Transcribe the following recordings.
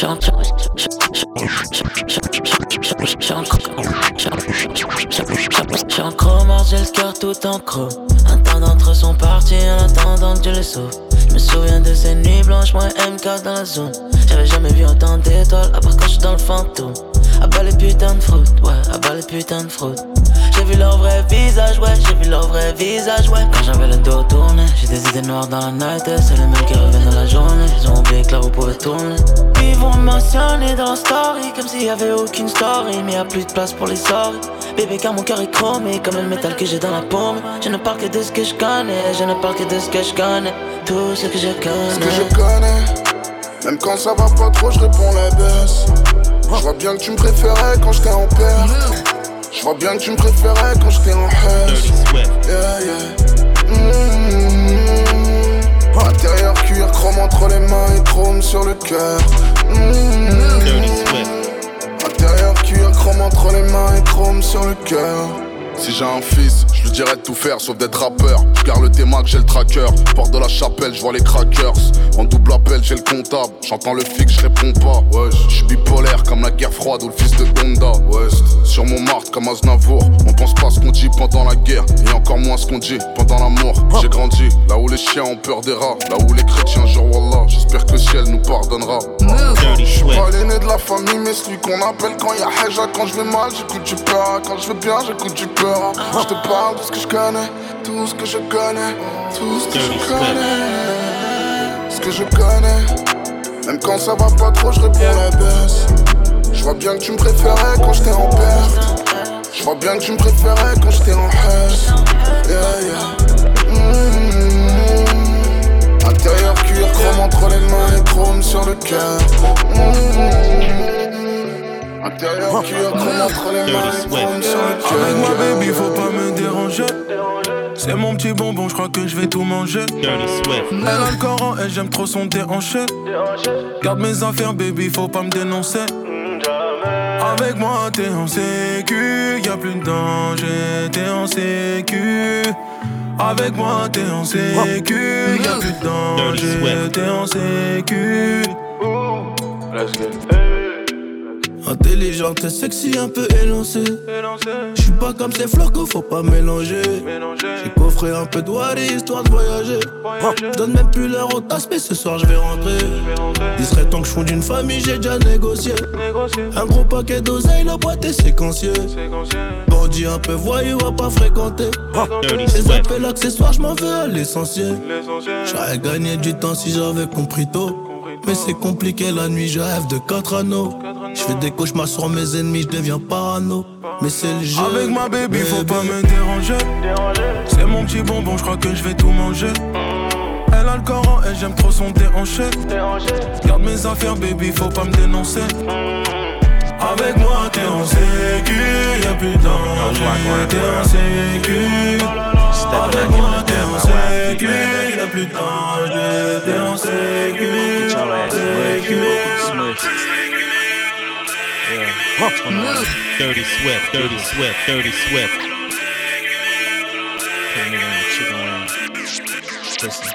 J'suis en chromard, j'ai le cœur tout en creux. Un temps d'entre sont partis en attendant que Dieu les sauve. Je me souviens de ces nuits blanches, moi MK dans la zone. J'avais jamais vu autant d'étoiles, à part quand j'suis dans le fantôme. À bas les putains de fraude, ouais, à bas les putains de fraude. J'ai vu leur vrai visage, ouais, j'ai vu leur vrai visage, ouais. Quand j'avais le dos tourné, j'ai des idées noires dans la night, c'est les mêmes qui reviennent dans la journée. Ils ont oublié que là vous pouvez tourner. Ils vont mentionner dans la story, comme s'il y avait aucune story, mais y a plus de place pour les sorties. Bébé, car mon cœur est chromé, comme le métal que j'ai dans la paume. Je ne parle que de ce que je connais, je ne parle que de ce que je connais. Tout ce que je connais. Ce que je connais, même quand ça va pas trop, je réponds la baisse. Je vois bien que tu me préférais quand j'étais en perte. Je vois bien que tu me préférais quand j'étais en hush. Yeah, yeah. Mmh. Intérieur cuir, chrome entre les mains et chrome sur le cœur. Mmh. Intérieur cuir, chrome entre les mains et chrome sur le cœur. Si j'ai un fils, je lui dirais de tout faire sauf d'être rappeur. Je garde le que j'ai le tracker. Porte de la chapelle, je vois les crackers. En double appel, j'ai le comptable. J'entends le fixe, je réponds pas. Ouais, je suis bipolaire comme la guerre froide ou le fils de Donda. Ouais, sur mon martre comme Aznavour. On pense pas ce qu'on dit pendant la guerre et encore moins ce qu'on dit pendant l'amour. J'ai grandi là où les chiens ont peur des rats, là où les chrétiens genre Wallah. J'espère que le ciel nous pardonnera. Je suis pas l'aîné de la famille, mais celui qu'on appelle quand y a Heja. Quand je vais mal, j'écoute du peur. Quand je vais bien, j'écoute du peur. Je te parle de ce que je connais, tout ce que je connais, tout ce que je connais, ce que je connais. Même quand ça va pas trop, je réponds la baisse. Je vois bien que tu me préférais quand j'étais en perte. Je vois bien que tu me préférais quand j'étais en hush. Yeah, yeah. Intérieur cuir, chrome entre les mains et chrome sur le cœur. Mmh. Intérieur cuir, chrome entre les mains et chrome sur le cœur. Avec moi, baby, faut pas me déranger. C'est mon petit bonbon, je crois que je vais tout manger. Elle a le corps en elle, j'aime trop son déhanché. Garde mes affaires, baby, faut pas me dénoncer. Avec moi, t'es en sécu, y'a plus de danger, t'es en sécu. Avec moi, t'es en sécu, y'a plus de danger, t'es en sécu. Let's get Intelligente, sexy, un peu élancée. Je suis pas comme ces flocos, faut pas mélanger. J'ai coffré un peu de Wally histoire de voyager. Je donne même plus l'heure au tasse, mais ce soir je vais rentrer. Il serait temps que je fonde une famille, j'ai déjà négocié. Un gros paquet d'oseille, la boîte est séquenciée. Bandit un peu voyou, à pas fréquenter. Les appels accessoires, je m'en veux à l'essentiel. J'aurais gagné du temps si j'avais compris tôt. Mais c'est compliqué la nuit, je rêve de quatre anneaux. Je fais des cauchemars sur mes ennemis, je deviens parano. Mais c'est le jeu. Avec ma baby, faut pas me déranger. C'est mon petit bonbon, je crois que je vais tout manger. Elle a le corps en elle, j'aime trop son déhanché. Garde mes affaires, baby, faut pas me dénoncer. Avec moi, t'es en sécu, y'a plus danger. T'es en sécu. Avec moi, t'es en sécu, y'a plus danger. T'es en Dirty Swift, Dirty Swift, Dirty Swift. Put a nigga on the chicken wing. Listen.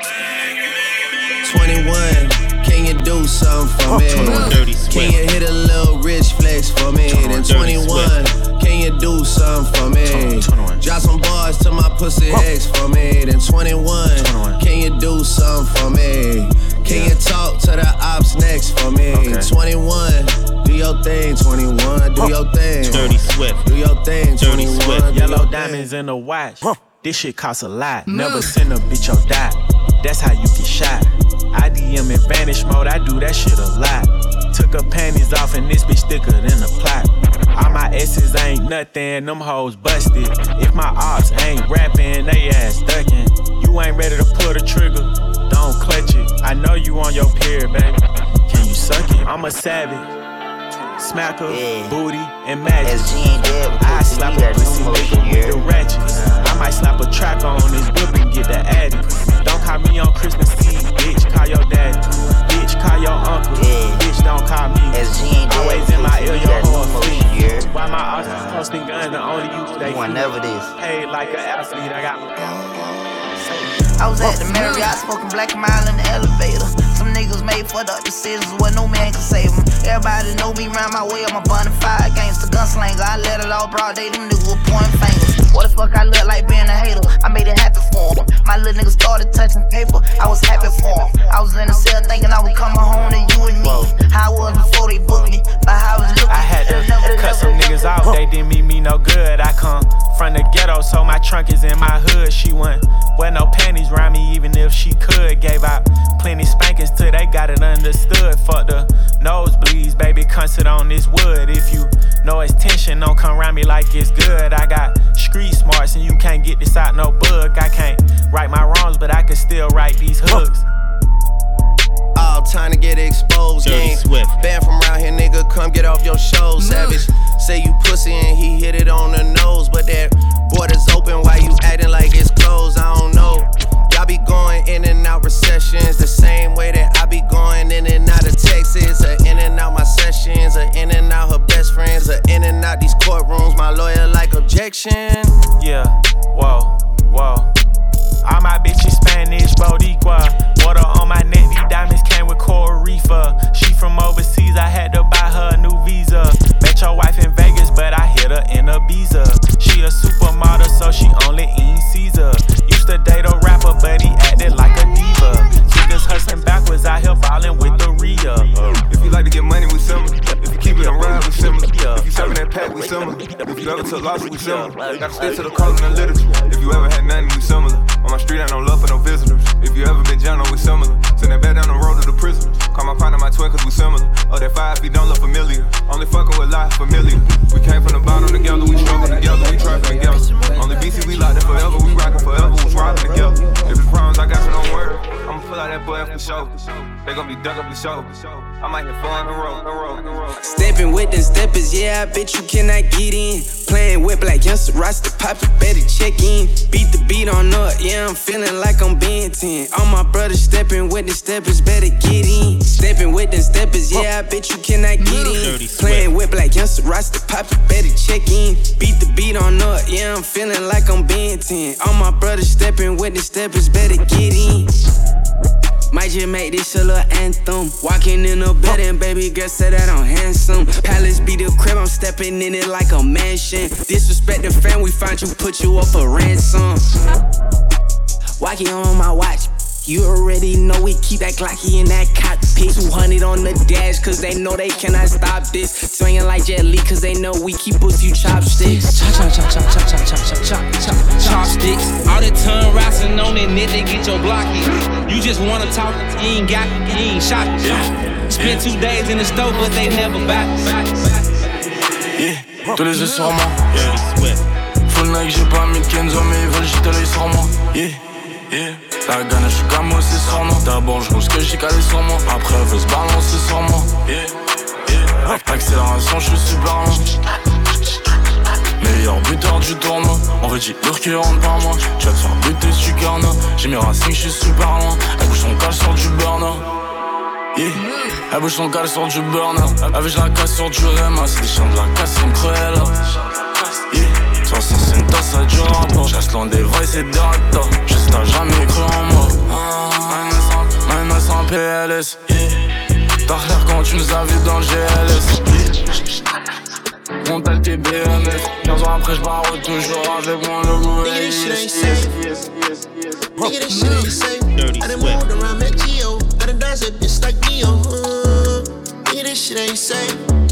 21, can you do something for me? Can you hit a little rich flex for me? Then 21, can you do something for me? Drop some bars to my pussy ex for me. Then 21, can you do something for me? Can you talk to the ops next for me? 21, do your thing. 21, do your thing. Dirty Swift. Do your thing. Dirty 21, Swift. Yellow diamonds in the watch. This shit costs a lot. Mm. Never send a bitch or die. That's how you get shot. I DM in vanish mode, I do that shit a lot. Took her panties off and this bitch thicker than a plot. All my S's ain't nothing, them hoes busted. If my ops ain't rapping, they ass ducking. You ain't ready to pull the trigger, don't clutch it. I know you on your period, baby. Can you suck it? I'm a savage. Smacker, Yeah. booty, and magic. Dead, I slap a pussy nigga with the ratchets. I might slap a track on his whip and get the addy. Don't call me on Christmas Eve, bitch. Call your daddy. Bitch, call your uncle. Yeah. Bitch, don't call me. Dead, Always in my ear, your whole fleet. Why my officers posting guns the only use they You never this. Paid like an athlete, I got. I was at the Marriott smoking black mile in the elevator. Some niggas made fucked up decisions where no man can save them. Everybody know me round my way, I'm a bonafide gangster, gunslinger. I let it all broad day, them niggas were pointing fingers. What the fuck I look like being a hater? I made it happen for him. My little nigga started touching paper, I was happy for him. I was in the cell thinking I was coming home to you and me. How I was before they booked me, but how I was looking. I had to cut some niggas off, they didn't mean me no good. I come from the ghetto, so my trunk is in my hood. She went wear no panties around me, even if she could. Gave out plenty spankings till they got it understood. Fuck the nosebleeds, baby, come sit on this wood. If you know it's tension, don't come around me like it's good. I got street smarts, and you can't get this out no book. I can't right my wrongs, but I can still write these hooks. All time to get exposed, gang. Banned from around here, nigga, come get off your show, savage. Say you pussy and he hit it on the nose, but that border's open Why you acting like it's closed. I don't know. Y'all be going in and out recessions the same way that I be going in and out of Texas, or in and out my sessions, or in and out her best friends, or in and out these courtrooms. My lawyer like objection. Yeah, whoa, whoa. All my bitches Spanish, Boricua. Water on my neck, these diamonds came with Coral Reefer. She from overseas, I had to buy her a new visa. Met your wife in Vegas, but I hit her in Ibiza. She a supermodel, so she only eat Caesar. Used to date a rapper, but he acted like a diva. Niggas hustling backwards out here ballin' with the Rhea. If you like to get money, we similar. If you keep it on ride, we similar. If you serving that pack, we similar. If you ever took losses, we similar. Gotta stick to the code and the literature. If you ever had nothing, we similar. On my street, I don't love for no visitors. If you ever been down, we similar. Send that back down the road to the prisoners. Call my partner my twin, cause we similar. Oh, that five feet don't look familiar. Only fucking with life familiar. We came from the bottom together, we struggle together, we trapping together. Only BC, we locked in forever, we rockin' forever, we robbing together. If it's problems, I got you, don't worry. I'ma pull out that boy for show. They gon' be dug up the show. I might hit four on the road, the road, the road. Stepping with the steppers, yeah, I bet you cannot get in. Playing with black youngster, roster pop it, better check in. Beat the beat on up, yeah, I'm feeling like I'm being 10. All my brothers stepping with the steppers, better get in. Stepping with the steppers, yeah, I bet you cannot get in. Playing with black youngster, roster pop it, better check in. Beat the beat on up, yeah, I'm feeling like I'm being 10. All my brothers stepping with the steppers, better get in. Might just make this a little anthem. Walking in the building, baby girl said that I'm handsome. Palace be the crib, I'm stepping in it like a mansion. Disrespect the fam, we find you, put you up for ransom. Walking on my watch. You already know we keep that Glocky in that cockpit. 200 on the dash, cause they know they cannot stop this. Swinging like Jet Li, cause they know we keep a few chopsticks. Chop, chop, chop, chop, chop, chop, chop, chop, chop, chop, chopsticks. All the tongue rising on that net, they get your block hit. You just wanna talk, you ain't got, you ain't shot. Spent two days in the stove, but they never back. Yeah, tous les yeux sur moi. Full Nike, j'ai pas mis Kenzo, mais ils veulent jeter l'œil sur moi. Yeah, La gagne, je suis comme aussi moi. D'abord, je ce que j'ai calé sur moi. Après, elle veut se balancer sur moi. Yeah, yeah. Accélération, je suis super. Meilleur buteur du tournoi. On veut dire qui rentre par moi. Tu vas te faire buter, tu garnes. J'ai mes racines, je suis super loin. Elle bouge son cal sur du burner. Elle bouge son cal sur du burner. Avec je la casse sur du REMA. C'est des chiens de la casse, c'est une cruelle. Yeah. De toute façon, c'est une tasse à du rapport. J'reste loin des vrais, c'est des acteurs. Juste t'as jamais cru en moi. Même sans PLS. T'as l'air quand tu nous as vus dans le GLS. Monte tes BMS 15 ans après j'barre toujours avec mon logo Nigga, this shit ain't safe. Nigga, this shit ain't safe. I done moved around, met Geo. I done danced at bitch like Neo. Nigga, this shit ain't safe.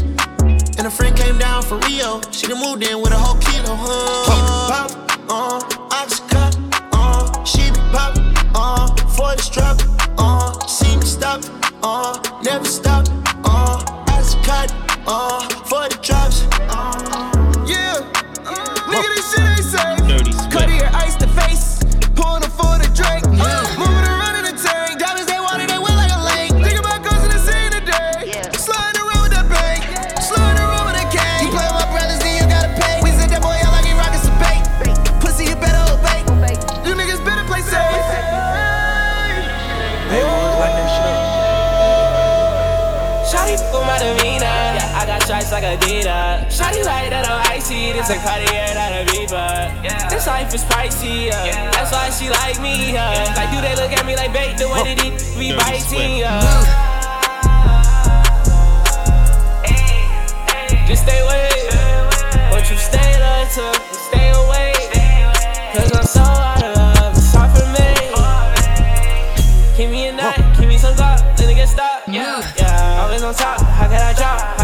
And a friend came down for Rio. She done moved in with a whole kilo. Uh, pop, uh, ox cut, uh, she be pop, uh, for the strap, uh, see me stop, uh, never stop, uh, ox cut, uh, for the drops. Yeah, This a Cartier, not a Viva. Yeah. This life is pricey, yeah. yeah. That's why she like me, uh. yeah. Like, do they look at me like bait the way that it be biting, yeah. Just stay away, but you stay there to stay away. Cause I'm so out of love, it's hard for me. Give me a night, give me some God, then it get stopped. Yeah, yeah. Always on top, how can I drop?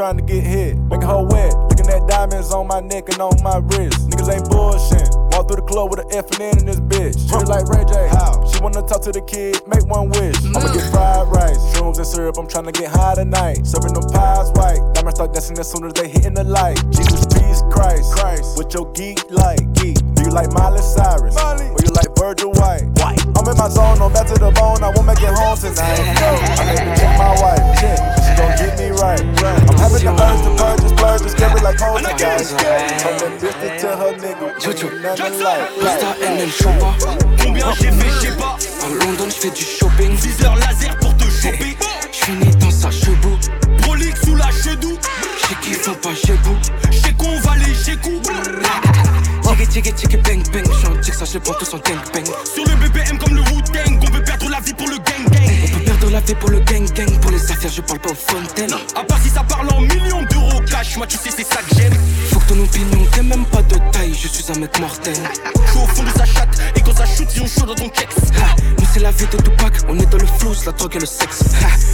trying to get hit. Making her wet. Looking at diamonds on my neck and on my wrist. Niggas ain't bullshit. Walk through the club with an F and N in this bitch. Treat like Ray J. How? She wanna talk to the kid, make one wish. I'ma get mm. fried rice, shrooms and syrup. I'm trying to get high tonight. Serving them pies white. Diamonds start dancing as soon as they hitting the light. Jesus, Jesus Christ. Christ. With your geek. Like. Insta NL Chopa. Combien j'ai fait, je sais pas. À London, je fais du shopping.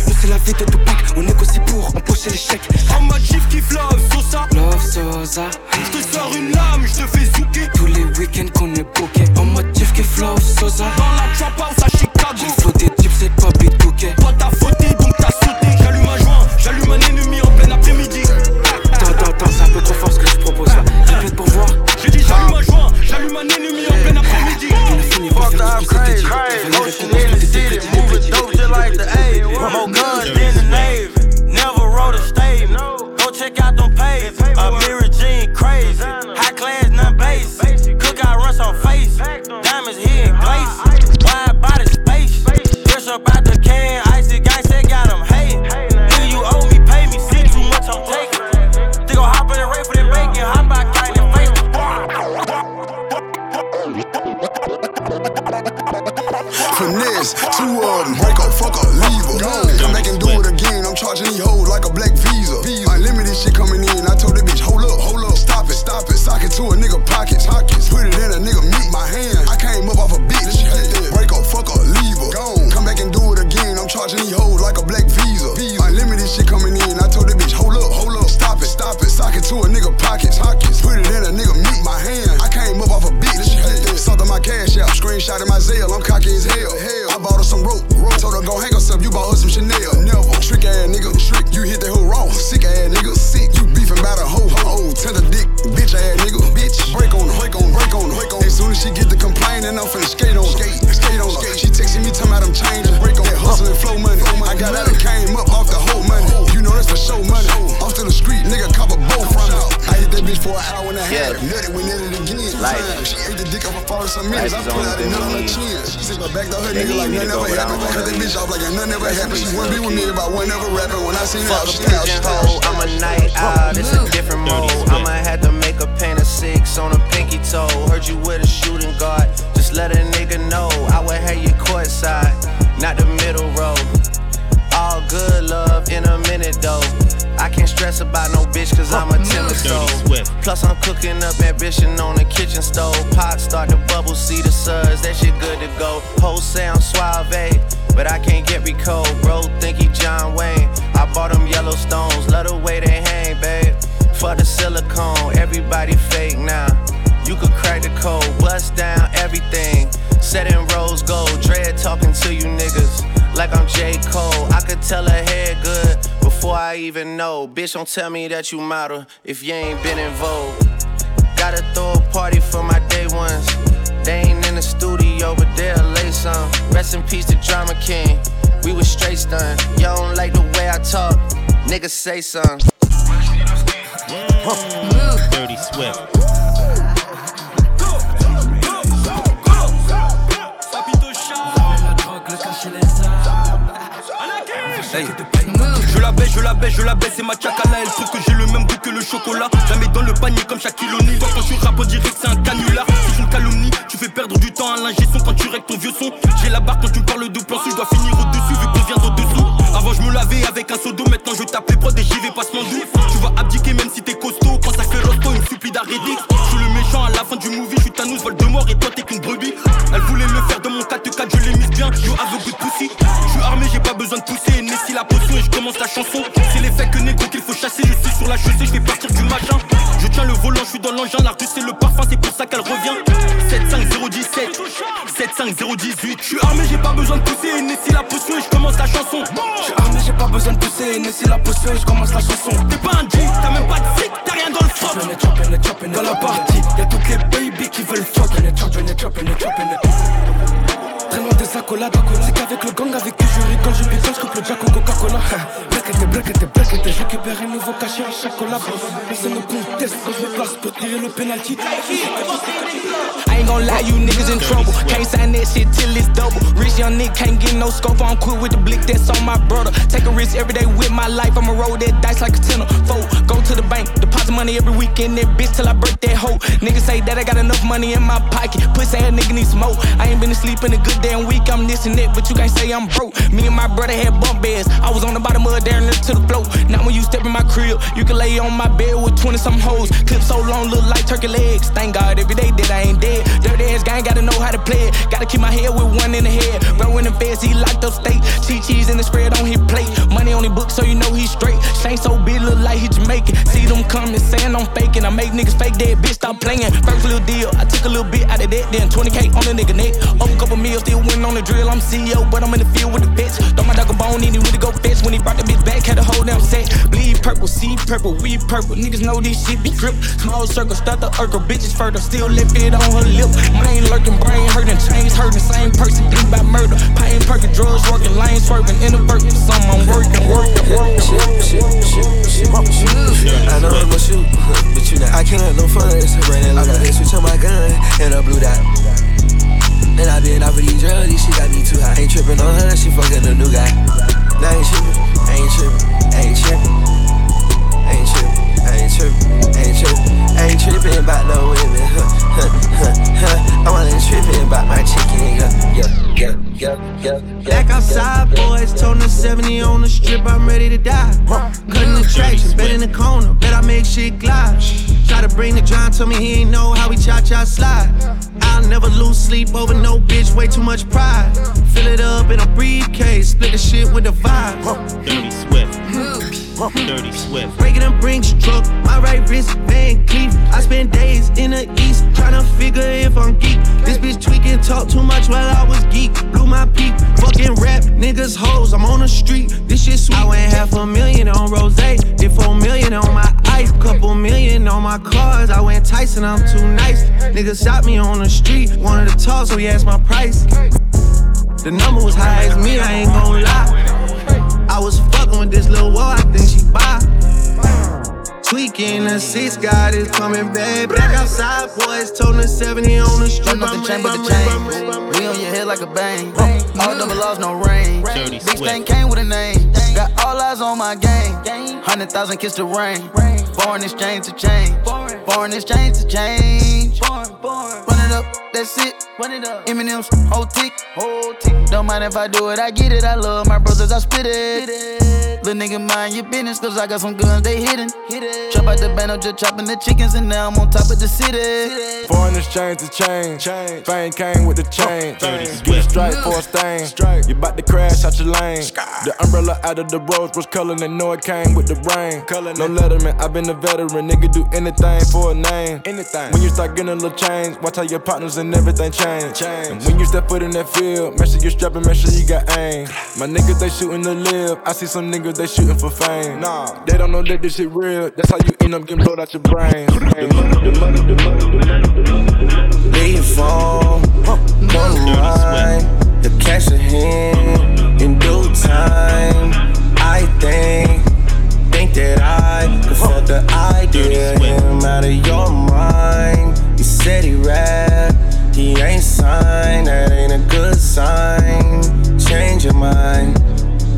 Nous c'est la vie de Tupac, on négocie pour empocher les chèques. En mode chief kiff love, Sosa? Love Sosa, Je te sors une lame, je te fais zouker. tous les week-ends qu'on est booké. En mode chief qui flow Sosa? Dans la trap house à Chicago. J'ai flow des types, c'est pas beat bouquet. Toi t'as fauté donc t'as sauté. J'allume un joint, j'allume un ennemi en plein après-midi. Attends, attends, attends, c'est un peu trop fort ce que je propose là. Répète pour voir. J'ai dit j'allume un joint, j'allume un ennemi en plein après-midi. On a fini par faire like the A. More guns than the Navy. Never wrote a statement. Go check out them pages. A mirror jean crazy. High class, none base. Cookout runs on face. Diamonds here in glaze. Wide body space. Fresh up out the can. Icy gang said got them hating. Nigga, you owe me, pay me. See too much, I'm taking. They gon' hop in the race for them bacon. Hop out, kind of face. Finesse, two of them, for an hour and a half. Nutted, we nutted again. She ate the dick off her father some minutes. I pulled out a nut on her chin. She said my back to her nigga like nothing ever happened. Cut that bitch off like nothing ever happened. She wouldn't be with me about one ever rapping. When I seen her, Fuck she now she pigeonhole, I'm a night owl, it's a different mode. I'ma have to make a paint of six on a pinky toe. Heard you with a shooting guard, just let a nigga know. I would have you court side, not the middle row. All good love in a minute though. I can't stress about no bitch, cause I'm a timid soul. Plus, I'm cooking up ambition on the kitchen stove. Pot start to bubble, see the suds, that shit good to go. Whole sound suave, but I can't get recalled. Bro, think he John Wayne. I bought him Yellowstone's, love the way they hang, babe. For the silicone, everybody fake now. You could crack the code, bust down everything. Setting rose gold, dread talking to you niggas. Like I'm J. Cole, I could tell her head good before I even know. Bitch, don't tell me that you model if you ain't been in vogue. Gotta throw a party for my day ones. They ain't in the studio, but they'll lay some. Rest in peace to Drama King. We was straight stunned. Y'all don't like the way I talk. Niggas say something. Mm. Dirty Swift. Je la baisse, je la baisse, je la baisse, c'est ma chakala. Elle trouve que j'ai le même goût que le chocolat. Jamais dans le panier comme Shaquille O'Neal. Toi, quand tu rappes, on que c'est un canular. C'est une calomnie, tu fais perdre du temps à l'ingé son quand tu règles ton vieux son. J'ai la barre quand tu parles de plan je dois finir au-dessus vu qu'on vient d'au-dessous. Avant, je me lavais avec un seau d'eau, maintenant je tape les prods et j'y vais passement doux. Tu vas abdiquer même si t'es costaud. Quand ça fait rosto, il me supplie. Je suis le méchant à la fin du movie, je suis Thanos, vol de mort et toi t'es qu'une brebis. Elle voulait me faire de mon 4-4, je l'ai mise bien. Yo, avec good pussy. Potion et je commence la chanson. C'est l'effet que négro qu'il faut chasser. Je suis sur la chaussée, je vais partir du machin. Je tiens le volant, je suis dans l'engin. L'artiste c'est le parfum, c'est pour ça qu'elle revient. 75017, 75018. Je suis armé, j'ai pas besoin de pousser. Nessie la potion et je commence la chanson. Je suis armé, j'ai pas besoin de pousser. Nessie la potion et je commence la chanson. T'es pas un G, t'as même pas de fric, t'as rien dans le froc. Dans la partie, à chaque collab. Personne ne conteste quand je me place tirer le penalty. I ain't gon' lie, you niggas in trouble. Can't sign that shit till it's double. Rich young nigga can't get no scope. I'm quit with the blick that's on my brother. Take a risk every day with my life. I'ma roll that dice like a tenner. Four, go to the bank, deposit money every weekend. That bitch till I break that hoe. Niggas say that I got enough money in my pocket. Pussy ass nigga need smoke. I ain't been asleep in a good damn week. I'm this and that, but you can't say I'm broke. Me and my brother had bump beds. I was on the bottom of a and to the floor. Now when you step in my crib, you can lay on my bed with 20 some hoes. Clip so long, look like turkey legs. Thank God every day that I ain't dead. Dirty ass gang, gotta know how to play it. Gotta keep my head with one in the head. Bro in the feds, he locked up state. Cheese cheese in the spread on his plate. Money on his book, so you know he's straight. Shane so big, look like he Jamaican. See them coming, saying I'm faking. I make niggas fake dead, bitch, stop playing. First little deal, I took a little bit out of that, then 20k on a nigga neck. Up a couple meals, still winning on the drill. I'm CEO, but I'm in the field with the bitch. Throw my dog a bone, need he really go fetch. When he brought the bitch back, had a whole damn set. Bleed purple, see purple, we purple. Niggas know this shit be drip. Small circle, start the urkel. Bitches further, still left it on her lip. Main lurking, brain hurting, chains hurting. Same person, bleed by murder. Pain perking, drugs working, lane swerving, inadvertent. Some I'm working, working, working. Shit, shit, shit, shit, I know I'm gon' shoot, but you not. I can't let no fun. Bring that look. I got switch on my gun and a blue dot. And I been out for these drugs, these shit got me too high. Ain't tripping on her, she fucking a new guy. Nah, ain't tripping, ain't tripping, ain't tripping, ain't tripping, ain't trippin', ain't trippin', ain't tripping about no women. Huh, huh, huh, huh. I wanna tripping about my chicken. Yeah, yeah, yeah, yeah, yeah. Back outside, boys, toting 70 on the strip, I'm ready to die. Cutting the tracks, bet in the corner, bet I make shit glide. Try to bring the John, tell me he ain't know how we cha cha slide. I'll never lose sleep over no bitch, way too much pride. Fill it up in a briefcase, split the shit with the vibe. Dirty Swift. Dirty Swift. Breaking them brinks truck, my right wrist, Van Cleef. I spend days in the east, trying to figure if I'm geek. This bitch tweaking, talk too much while I was geek. Blew my peak, fucking rap, niggas hoes, I'm on the street. This shit sweet. I went half a million on Rose, did four million on my ice, couple million on my cars. I went Tyson, I'm too nice. Niggas shot me on the street, wanted to talk, so he asked my price. The number was high as me, I ain't gon' lie. I was fucking with this little wall, I think she buy. Tweaking the six, God is coming back. Back outside, boys, toting the 70 on the street. Nothing chain but the chain. We on your head like a bang. All double laws, no rain. Big thing came with a name. Got all eyes on my game. Hundred thousand kiss the rain. Foreign exchange to change. Foreign exchange to change. It that's it. Run it up. Eminem's whole tick. Whole tick. Don't mind if I do it, I get it. I love my brothers, I spit it. Little nigga, mind your business, cause I got some guns, they hidden. Chop out the band, I'm just chopping the chickens, and now I'm on top of the city. Foreign exchange to change. Fame came with the chain. Get a strike for a stain. You bout to crash out your lane. The umbrella out of the rose was color, and know it came with the rain. No letterman, i been a veteran. Nigga do anything for a name. Anything. When you start getting a little change, watch how your partners and everything change. And when you step foot in that field, make sure you strapping, make sure you got aim. My niggas, they shooting to live. I see some niggas, they shooting for fame. Nah, they don't know that this shit real. That's how you end up getting blowed out your brain. Leave phone, one line, the cash ahead in due time. I think, think that I could fuck the idea him out of your mind. He said he rap, he ain't signed, that ain't a good sign. Change your mind.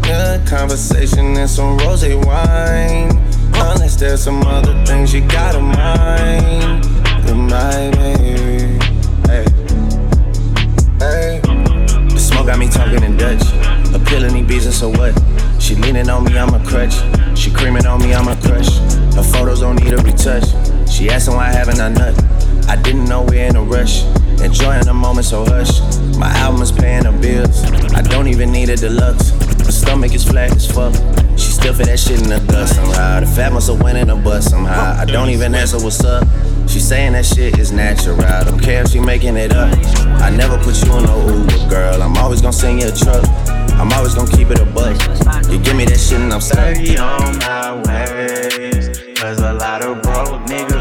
Good conversation and some rose wine. Unless there's some other things you gotta mind. The my baby. Hey. Hey. The smoke got me talking in Dutch. Appealing these bees and so what? She leaning on me, I'm a crutch. She creaming on me, I'm a crush. Her photos don't need a retouch. She asking why haven't I nut? I didn't know we're in a rush. Enjoying the moment, so hush. My album is paying the bills. I don't even need a deluxe. My stomach is flat as fuck. She still fit that shit in the dust somehow. The fat must went in the bus somehow. I don't even answer what's up. She saying that shit is natural. I don't care if she making it up. I never put you in no Uber, girl. I'm always gonna send you a truck. I'm always gonna keep it a buck. You give me that shit and I'm stuck. on my ways. Cause a lot of broke niggas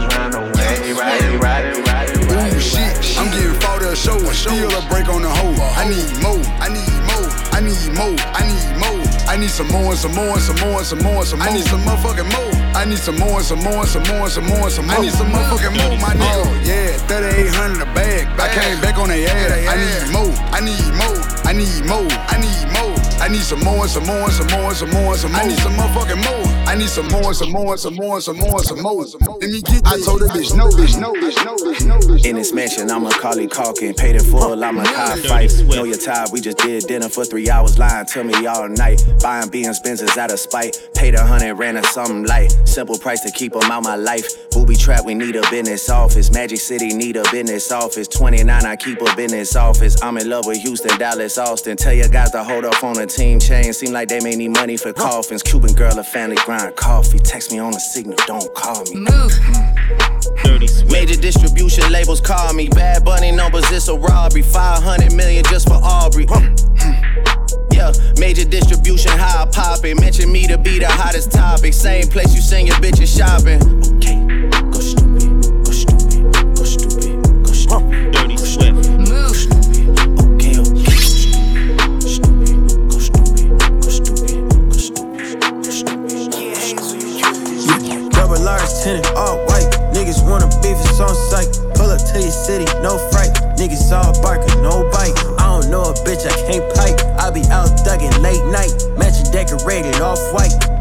show. A break on the hoe. I need more. I need more. I need more. I need more. I need some more and some more and some more and some more and some more. I need some motherfucking more. I need some more and some more and some more and some more and some more. I need some motherfucking more, my nigga. Yeah, 3800 a bag. I came back on the ass. I need more. I need more. I need more. I need more. I need some more and some more and some more and some more and some more. I need some motherfucking more. I need some more some more some more some more some more. Let me get I told the bitch no, bitch, no, bitch, no, bitch, no, bitch. In this mansion, I'm a Carly Calkin. Paid in full, I'm a car fight. Know your tired, we just did dinner for three hours. Lying to me all night. Buying BM's Benzes out of spite. Paid a hundred, ran a something light. Simple price to keep 'em out my life. Booby trap, we need a business office. Magic City need a business office. 29, I keep a business office. I'm in love with Houston, Dallas, Austin. Tell your guys to hold up on the team chain. Seem like they may need money for coffins. Cuban girl, a family grind coffee. Text me on the signal, don't call me. Move. Major distribution labels call me. Bad Bunny numbers, it's a robbery. 500 million just for Aubrey. Yeah, major distribution, how I pop it. Mention me to be the hottest topic. Same place you send your bitches shopping. Okay, on sight. Pull up to your city, no fright. Niggas all barking, no bite. I don't know a bitch, I can't pipe. I be out thugging late night. Matching decorated, off white.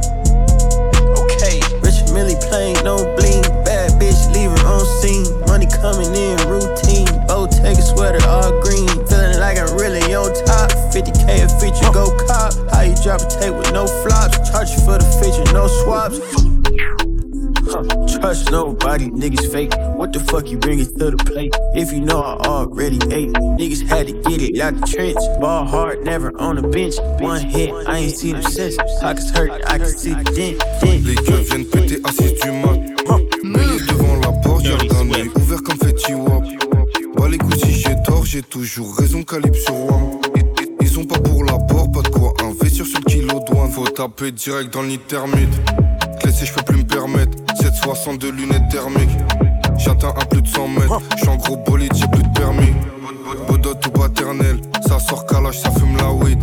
Nobody, niggas fake. What the fuck you bring it to the plate? If you know I already ate, niggas had to get it out the trench. Ball hard, never on the bench. One hit, I ain't seen them since. Pockets hurt, I can see the dent. dent. Les gueux viennent péter à 6 du mat. Mêlé devant la porte, un œil ouvert comme Fetty Wap. Bah les couilles, si j'ai tort, j'ai toujours raison, calibre sur WAM. Ils- ont pas pour l'apport, pas de quoi investir sur le kilo douane. Faut taper direct dans le nid thermite. Clé je peux plus me permettre. 762 lunettes thermiques. J'atteins à plus de 100 mètres. J'suis en gros bolide, j'ai plus de permis. Bodot ou paternel, ça sort calage, ça fume la weed.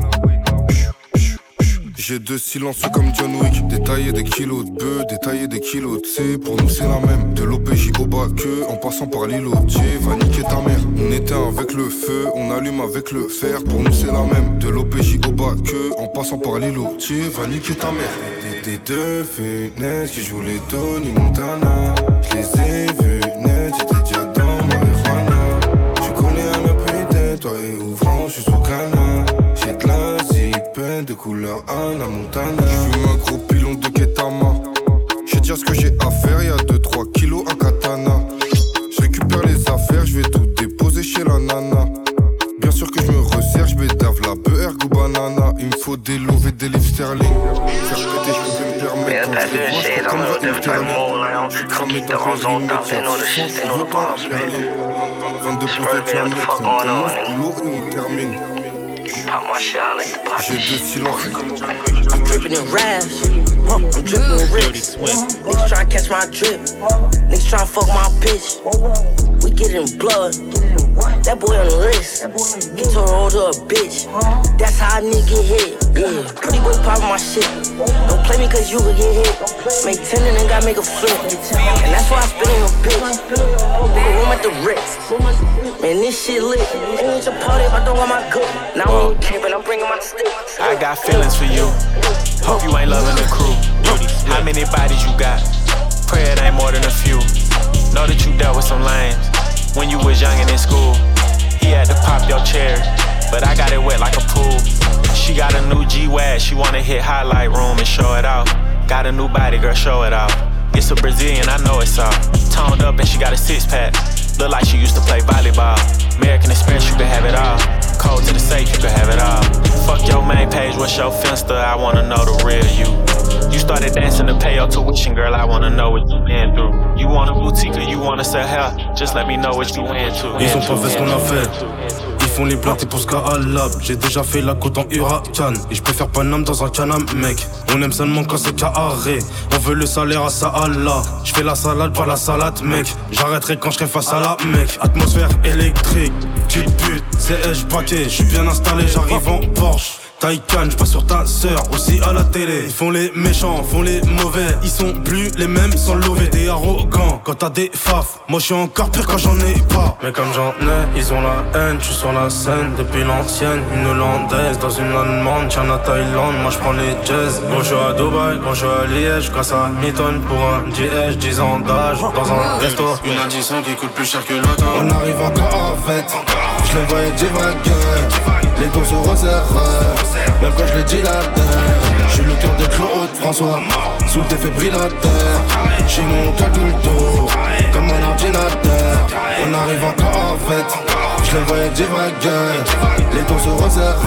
J'ai deux silencieux comme John Wick. Détailler des kilos de bœufs, détailler des kilos de C. Pour nous, c'est la même. De l'OPJ au bas que, en passant par l'îlot. va niquer ta mère. On éteint avec le feu, on allume avec le fer. Pour nous, c'est la même. De l'OPJ au bas que, en passant par l'îlot. va niquer ta mère. Des, deux fenêtres qui jouent les Tony Montana. Je les ai vus net, j'étais déjà dans marijuana. Je connais un peu tête, toi et ouvrant, je suis sous. J'ai de la zik peine de couleur Anna Montana. J'fume un gros pilon de Ketama. J'ai dire ce que j'ai à faire, y'a 2-3 kilos à katana. Je récupère les affaires, je vais tout déposer chez la nana. Bien sûr que je me resserre, je la ou banana. Il me faut des et des livres sterling. Faire péter, je peux me permettre. Quand je les vois, je comme cramé dans un pas la perler. 22 pouces de diamètre, on commence boulot et on termine. J'ai deux silences. I'm dripping in raps. I'm dripping in rips. Niggas tryna catch my drip. Niggas tryna fuck my bitch. We get in blood. That boy on the wrist. Get turned over to a bitch. That's how a nigga get hit. Yeah. Pretty boy poppin' my shit. Don't play me cause you could get hit. Make 10 and then gotta make a flip. And that's why I spit on your bitch. Book a room at the Ritz. Man, this shit lit. Ain't your party if I don't got my good. Now I ain't camping, I'm bringing my stick. I got feelings for you. Hope you ain't loving the crew. How many bodies you got? Pray it ain't more than a few. Know that you dealt with some lames when you was young and in school. He had to pop your chair, but I got it wet like a pool. She got a new G-Wag, she wanna hit highlight room and show it off. Got a new body, girl, show it off. It's a Brazilian, I know it's all. Toned up and she got a six pack. Look like she used to play volleyball. American Express, you can have it all. Code to the safe, you can have it all. Fuck your main page, what's your finster? I wanna know the real you. You started dancing to pay your tuition, girl. I wanna know what you been through. You want a boutique or you wanna sell hair? Just let me know what you into. Ils ont pas fait ce qu'on a fait. Font les blagues, t'es pour ce qu'à lab. J'ai déjà fait la côte en huracan. Et je préfère Paname dans un canam, mec. On aime seulement quand c'est carré. On veut le salaire à ça Allah. Je fais la salade, pas la salade, mec. J'arrêterai quand je serai face à la mec. Atmosphère électrique, petite pute, CH paquet. Je suis bien installé, j'arrive en Porsche. Taycan, je passe sur ta sœur, aussi à la télé. Ils font les méchants, font les mauvais. Ils sont plus les mêmes sans lever. T'es arrogant quand t'as des faf. Moi je suis encore pire quand j'en ai pas. Mais comme j'en ai, ils ont la haine. Je suis sur la scène depuis l'ancienne. Une hollandaise dans une allemande. Tiens à Thaïlande, moi je prends les jazz. Quand je suis à Dubaï, quand je suis à Liège. Grâce à Mitton pour un GH, 10 ans d'âge. Dans un resto. Une addition qui coûte plus cher que l'auto. On arrive encore en fait. Je les voyais divaguer. Les taux se resserrent. Même quand je la terre. Je suis le cœur de Claude François. Sous le défibrillateur Chez nous on calcule tout Comme un ordinateur. On arrive encore en fait. Je les voyais divaguer Les taux se resserrent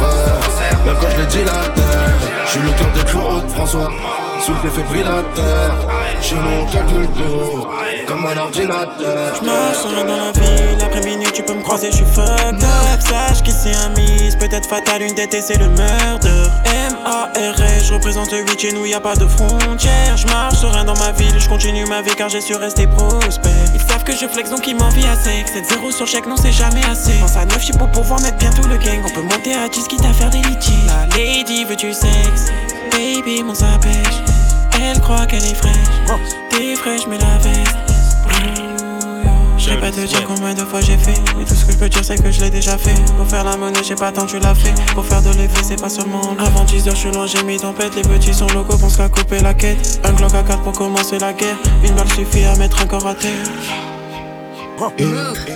Même quand je la terre. Je suis le cœur de Claude François. Sous le défibrillateur Chez nous on calcule tout Comme un ordinateur Je marche serein dans la ville, après minuit tu peux me croiser, je suis fucked up. Sache qu'ici un miss, peut-être fatal, une tête et c'est le meurtre. M-A-R-S, je représente le 8, chez nous y a pas de frontières. Je marche serein dans ma ville, je continue ma vie car j'ai su rester prospère. Ils savent que je flex donc ils m'envient à sec. 7-0 sur chèque, non c'est jamais assez. Pense à 9 chips pour pouvoir mettre bientôt le gang. On peut monter à 10 quitte à faire des litiges. La lady veut du sexe, baby mon ça pêche. Elle croit qu'elle est fraîche, t'es fraîche mais la veste. Je vais pas te dire combien de fois j'ai fait Et tout ce que je peux dire c'est que je l'ai déjà fait Pour faire la monnaie j'ai pas tant tu l'as fait Pour faire de l'effet c'est pas seulement Avant 10 heures je suis loin j'ai mis tempête Les petits sont locaux pensent qu'à couper la quête Un Glock à 4 pour commencer la guerre Une balle suffit à mettre un corps à terre Eh,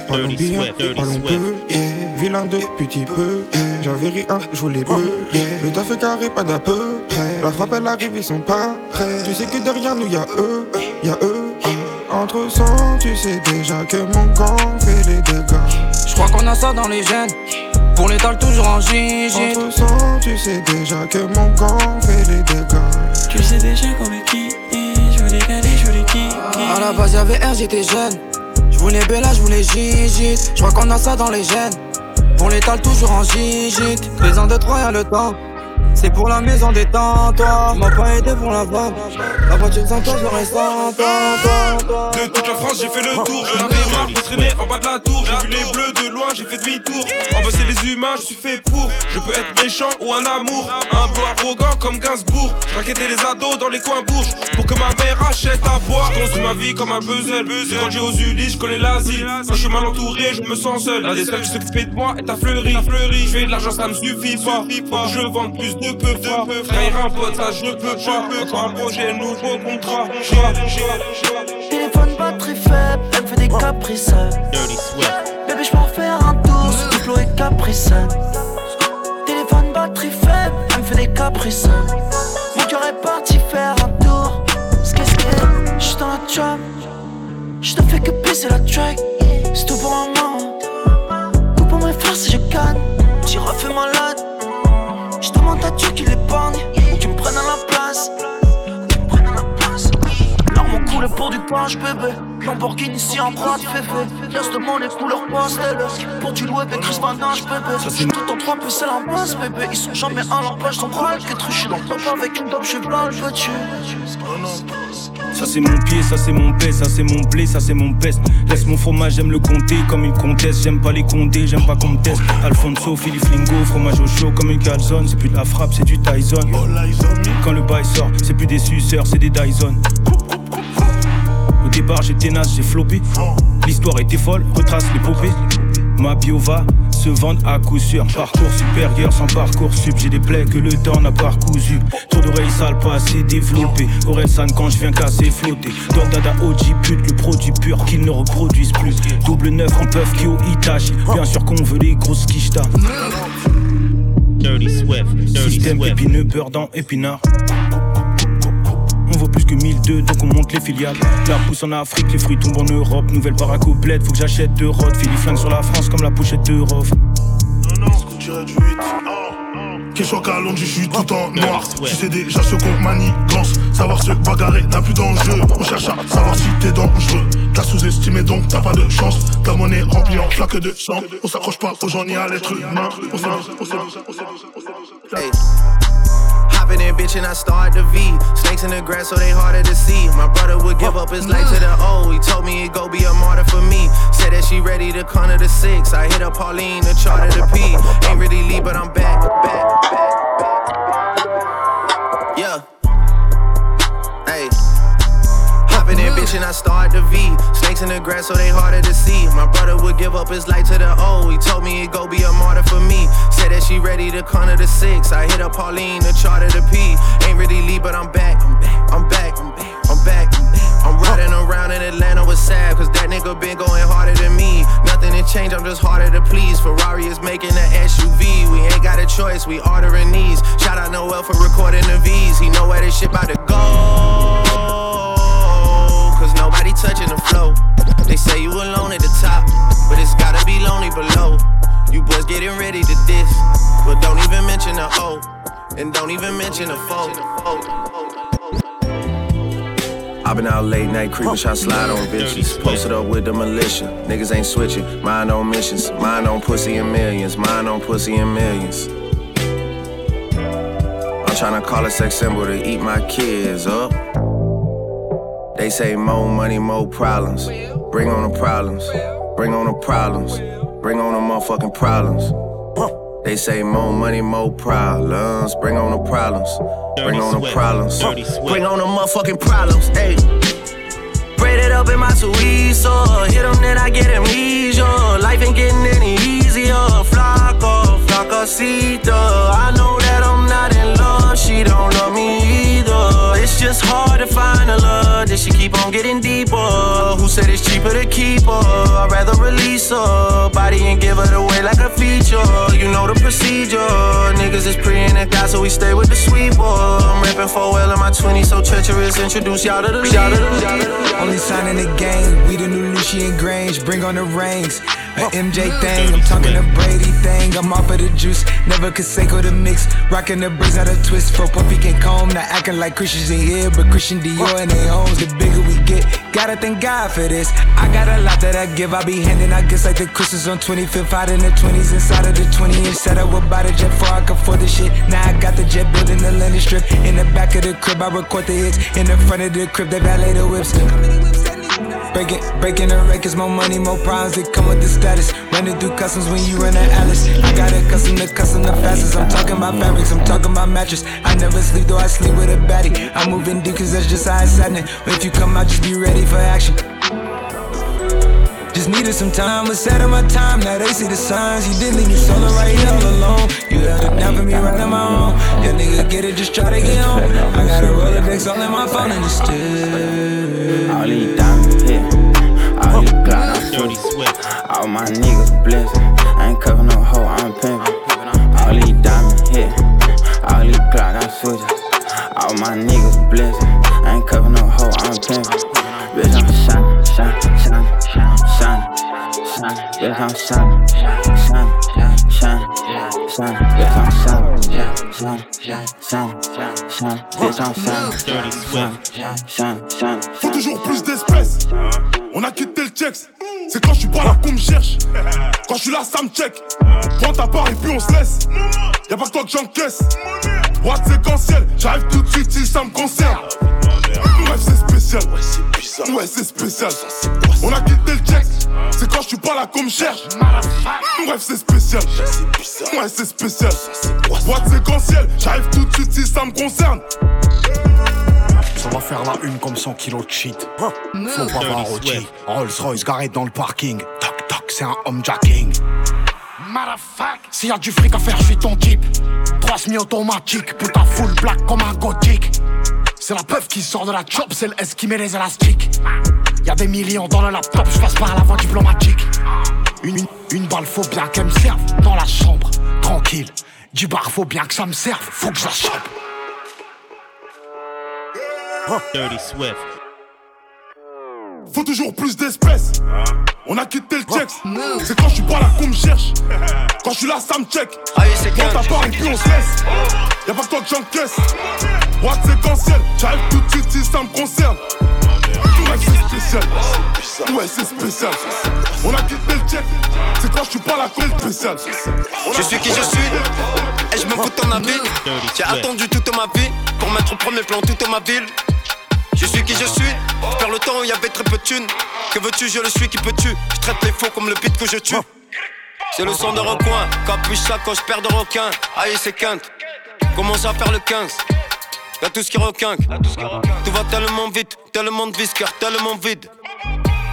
parlons bien, parlons peu, yeah. Vilain de petit peu, yeah. J'avais rien, je voulais peu, yeah. Le taf est carré, pas d'à peu près. La frappe elle arrive, ils sont pas prêts. Tu sais que derrière nous y'a eux, y'a eux. ah. Entre sang, tu sais déjà que mon camp fait les dégâts. Je crois qu'on a ça dans les gènes. Pour l'étal toujours en gigi. Entre sang, tu sais déjà que mon camp fait les dégâts. Tu sais déjà qu'on est qui? Je voulais caler, je voulais qui? À la base y'avait R, j'étais jeune. Je voulais Bella, je voulais Gigi. Je crois qu'on a ça dans les gènes. Pour l'étal toujours en gigi. Les ans de trois y'a le temps. C'est pour la maison détente, toi. M'as pas aidé pour la vente. La voiture sans toi, reste sans toi. De toute la France, j'ai fait le tour. J'en avais marre de traîner en bas de la tour. J'ai vu les bleus de loin, j'ai fait demi-tour. En bas, c'est les humains, je suis fait pour. Je peux être méchant ou un amour. Un peu arrogant comme Gainsbourg. J'inquiétais les ados dans les coins bourges. Pour que ma mère achète à boire. Construis ma vie comme un puzzle. J'ai grandi aux Ulysses, je connais l'asile. Quand je suis mal entouré, je me sens seul. La destin qui s'occupait de moi est à fleuri. Je fais de l'argent, ça me suffit pas. Je vende plus de peu, pas. Trahir un je ne peux pas. Encore un projet, nouveau contrat. Téléphone batterie faible, elle me fait des caprices. Bébé, je peux faire un tour, ce diplôme est caprice. Téléphone batterie faible, elle me fait des caprices. Mon cœur est parti faire un tour. Qu'est-ce que J'suis dans la trap. J'te fais que pisser la track. C'est tout pour un moment. Tout pour mes frères si je gagne. J'y refais malade. J'demande à Dieu qu'il l'épargne. Ou qu'il me prenne à la place. Coule pour du punch, bébé. Lamborghini si en bras de févé Laisse de les couleurs pastel Pour du louer avec Chris Banage bébé J'suis tout en trois plus c'est la masse bébé Ils sont jamais à l'empêche ton bras Que truché dans le top avec une dope j'suis plein le petit ça c'est mon pied, ça c'est mon baisse, ça c'est mon blé, ça c'est mon best. Laisse mon fromage, j'aime le compter comme une comtesse. J'aime pas les condés, j'aime pas qu'on me teste. Alfonso, Philippe Lingo, fromage au chaud comme une calzone. C'est plus de la frappe, c'est du Tyson. Quand le bail sort, c'est plus des suceurs, c'est des Dyson. Départ, j'étais naze, j'ai floppé. L'histoire était folle, retrace l'épopée. Ma bio va se vendre à coup sûr. Parcours supérieur sans parcours sub. J'ai des plaies que le temps n'a pas cousu. Trop d'oreilles sales, pas assez développées. San quand je viens casser, flotter. Dans Dada OG pute, le produit pur qu'ils ne reproduisent plus. Double neuf en qui au Itachi. Bien sûr qu'on veut les grosses quichetas. Dirty Swift, Système épineux, beurre dans épinard. On vaut plus que 1002, donc on monte les filiales. La pousse en Afrique, les fruits tombent en Europe. Nouvelle baraque au bled, faut que j'achète deux rods. Philly flingue sur la France comme la pochette de Rove. Non, non, ce du 8. Question qu'à Londres, je suis tout en noir. Tu sais déjà ce qu'on manigance. Savoir se bagarrer n'a plus d'enjeu. On cherche à savoir si t'es dangereux. T'as sous-estimé donc t'as pas de chance. Ta monnaie remplie en flaque de sang. On s'accroche pas aux gens ni à l'être humain. On Hey. Hopping bitch, and I start the V. Snakes in the grass, so they harder to see. My brother would give up his life to the O. He told me he'd go be a martyr for me. Said that she ready to to the six. I hit up Pauline to charter the P. Ain't really leave, but I'm back, back, back, Bitch, and I start the V. Snakes in the grass, so they harder to see. My brother would give up his life to the O. He told me he'd go be a martyr for me. Said that she ready to to the six. I hit up Pauline to charter the P. Ain't really leave, but I'm back. I'm back. I'm back. I'm back. I'm riding around in Atlanta with Sav, cause that nigga been going harder than me. Nothing to change, I'm just harder to please. Ferrari is making an SUV. We ain't got a choice, we ordering these. Shout out Noel for recording the V's. He know where this shit about to go touching the flow. They say you alone at the top, but it's gotta be lonely below. You boys getting ready to diss, but don't even mention the O, and don't even mention a foe. i been out late night creeping, shot slide on bitches. Posted up with the militia. Niggas ain't switching. Mine on missions. Mine on pussy and millions. Mine on pussy and millions. I'm trying to call a sex symbol to eat my kids up. They say more money, more problems. Bring on the problems. Bring on the problems. Bring on the motherfucking problems. They say more money, more problems. Bring on the problems. Bring on the problems. Bring on the motherfucking problems. Hey. Braid it up in my Suizo. Hit them, then I get amnesia. Life ain't getting any easier. Flaco, flacosito. I know that I'm not in love. She don't love me either. It's just hard to find a love that she keep on getting deeper. Who said it's cheaper to keep her? I'd rather release her body and give it away like a feature. You know the procedure. Niggas is pre in the guy, so we stay with the sweeper. I'm rapping for well in my 20s, so treacherous. Introduce y'all to the leader. Only sign in the game, we the new Lucian Grange. Bring on the rings. A MJ thing, I'm talking a Brady thing. I'm off of the juice, never could Conseco the mix. Rocking the braids out of twist for Puffy can comb. Not acting like Christians in here, but Christian Dior and they homes. The bigger we get, gotta thank God for this. I got a lot that I give, I be handing. I guess like the Christmas on 25th out in the 20s, inside of the 20 inch setup. About a jet before I can afford the shit. Now I got the jet building the landing strip. In the back of the crib, I record the hits. In the front of the crib, they valet the whips. Breaking, breaking the records, more money, more problems that come with the status. Running through customs when you run an Alice. I got a custom to custom the fastest. I'm talking about fabrics, I'm talking about mattress. I never sleep, though I sleep with a baddie. I'm moving deep, cause that's just how it's happening. If you come out, just be ready for action. Just needed some time, was set on my time. Now they see the signs. You didn't leave me solo right here all alone. You held it down for me right on my own. Yeah, nigga, get it, just try to get home. I got a Rolodex all in my phone and it's still. All my niggas blessed. I ain't covering no hoe, I'm pimpin'. All these diamonds hit, all these clock, I'm switching. All my niggas blessed. I ain't cover no hoe, I'm pimpin'. Bitch, I'm shining, shining, shining, shining, shining. Bitch, I'm shining, shining, shining, shining. Bitch, I'm shining, Faut toujours plus d'espèces. On a quitté le checks. C'est quand je suis pas là qu'on me cherche. Quand je suis là, ça me check. Prends ta part et puis on se laisse. Y'a pas que toi que j'encaisse. Droite séquentielle, j'arrive tout de suite si ça me concerne. Ouais, c'est spécial. Ouais, c'est spécial. On a quitté le check. C'est quand je suis pas là qu'on me cherche. Bref, c'est spécial. Ouais, c'est spécial. Droite séquentielle, j'arrive tout de suite si ça me concerne. Ça va faire la une comme 100 kilos de shit. Faut pas voir. Rolls Royce garé dans le parking. Toc toc, c'est un homejacking. S'il y a du fric à faire, je suis ton type. Trois semi-automatiques, putain full black comme un gothique. C'est la peuf qui sort de la chop, c'est le S qui met les élastiques. Y a des millions dans le laptop, je passe par la voie diplomatique. Une, une, une balle, faut bien qu'elle me serve dans la chambre, tranquille. Du bar, faut bien que ça me serve, faut que je la chope. Dirty Swift. Faut toujours plus d'espèces. On a quitté le check. C'est quand je suis pas là qu'on me cherche. Quand je suis là, ça me check. Quand ta part et puis on se laisse. Y'a pas que toi que j'encaisse. Droite séquentielle, j'arrive tout de suite si ça me concerne. Ouais, c'est spécial. Ouais, c'est spécial. On a quitté le check. C'est quand je suis pas là qu'on est spécial. Je suis qui je suis et je me fous de ton avis. J'ai attendu toute ma vie pour mettre au premier plan toute ma ville. Je suis qui je suis, je perds le temps où il y avait très peu de thunes. Que veux-tu, je le suis, qui peux-tu? Je traite les faux comme le beat que je tue. C'est le son de recoin, capuche ça quand je perds de requin. Aïe, c'est quinte. Commence à faire le 15. Y'a tout ce qui requinque. Tout va tellement vite, tellement de visqueur, tellement vide.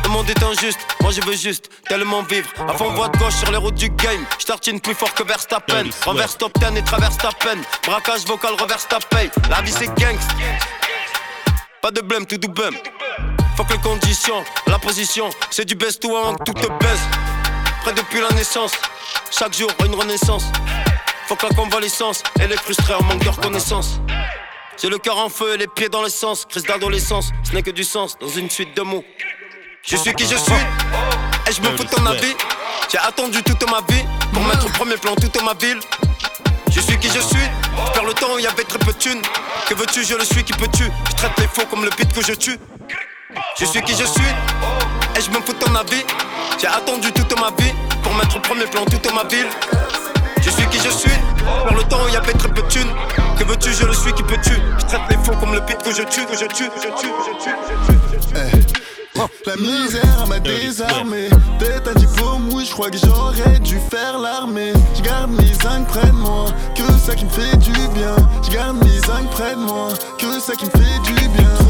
Le monde est injuste, moi je veux juste tellement vivre. Fond voie de gauche sur les routes du game, je tartine plus fort que Verstappen. Renverse top 10 et traverse ta peine. Braquage vocal, reverse ta paye. La vie c'est gangst. Pas de blême, tout double. Faut que les conditions, la position, c'est du best to one, tout te baisse. Près depuis la naissance, chaque jour une renaissance. Faut que la convalescence et les frustrés en manque de reconnaissance. J'ai le cœur en feu et les pieds dans l'essence. Crise d'adolescence, ce n'est que du sens dans une suite de mots. Je suis qui je suis et je me fous de ton avis. J'ai attendu toute ma vie pour mettre au premier plan toute ma ville. Je suis qui je suis, je perds le temps où il y avait très peu de thunes. Que veux-tu, je le suis, qui peux-tu? Je traite les faux comme le beat que je tue. Je suis qui je suis et je me fous de ton avis. J'ai attendu toute ma vie pour mettre au premier plan toute ma ville. Je suis qui je suis, je perds le temps y avait très peu de thunes. Que veux-tu, je le suis, qui peux-tu? Je traite les faux comme le beat que je tue, que je tue, que je tue, que je tue, que je tue. Eh. La misère m'a désarmé. Tête un diplôme, oui, je crois que j'aurais dû faire l'armée. Je garde mes zinc près de moi, que ça qui me fait du bien. Je garde mes zinc près de moi, que ça qui me fait du bien.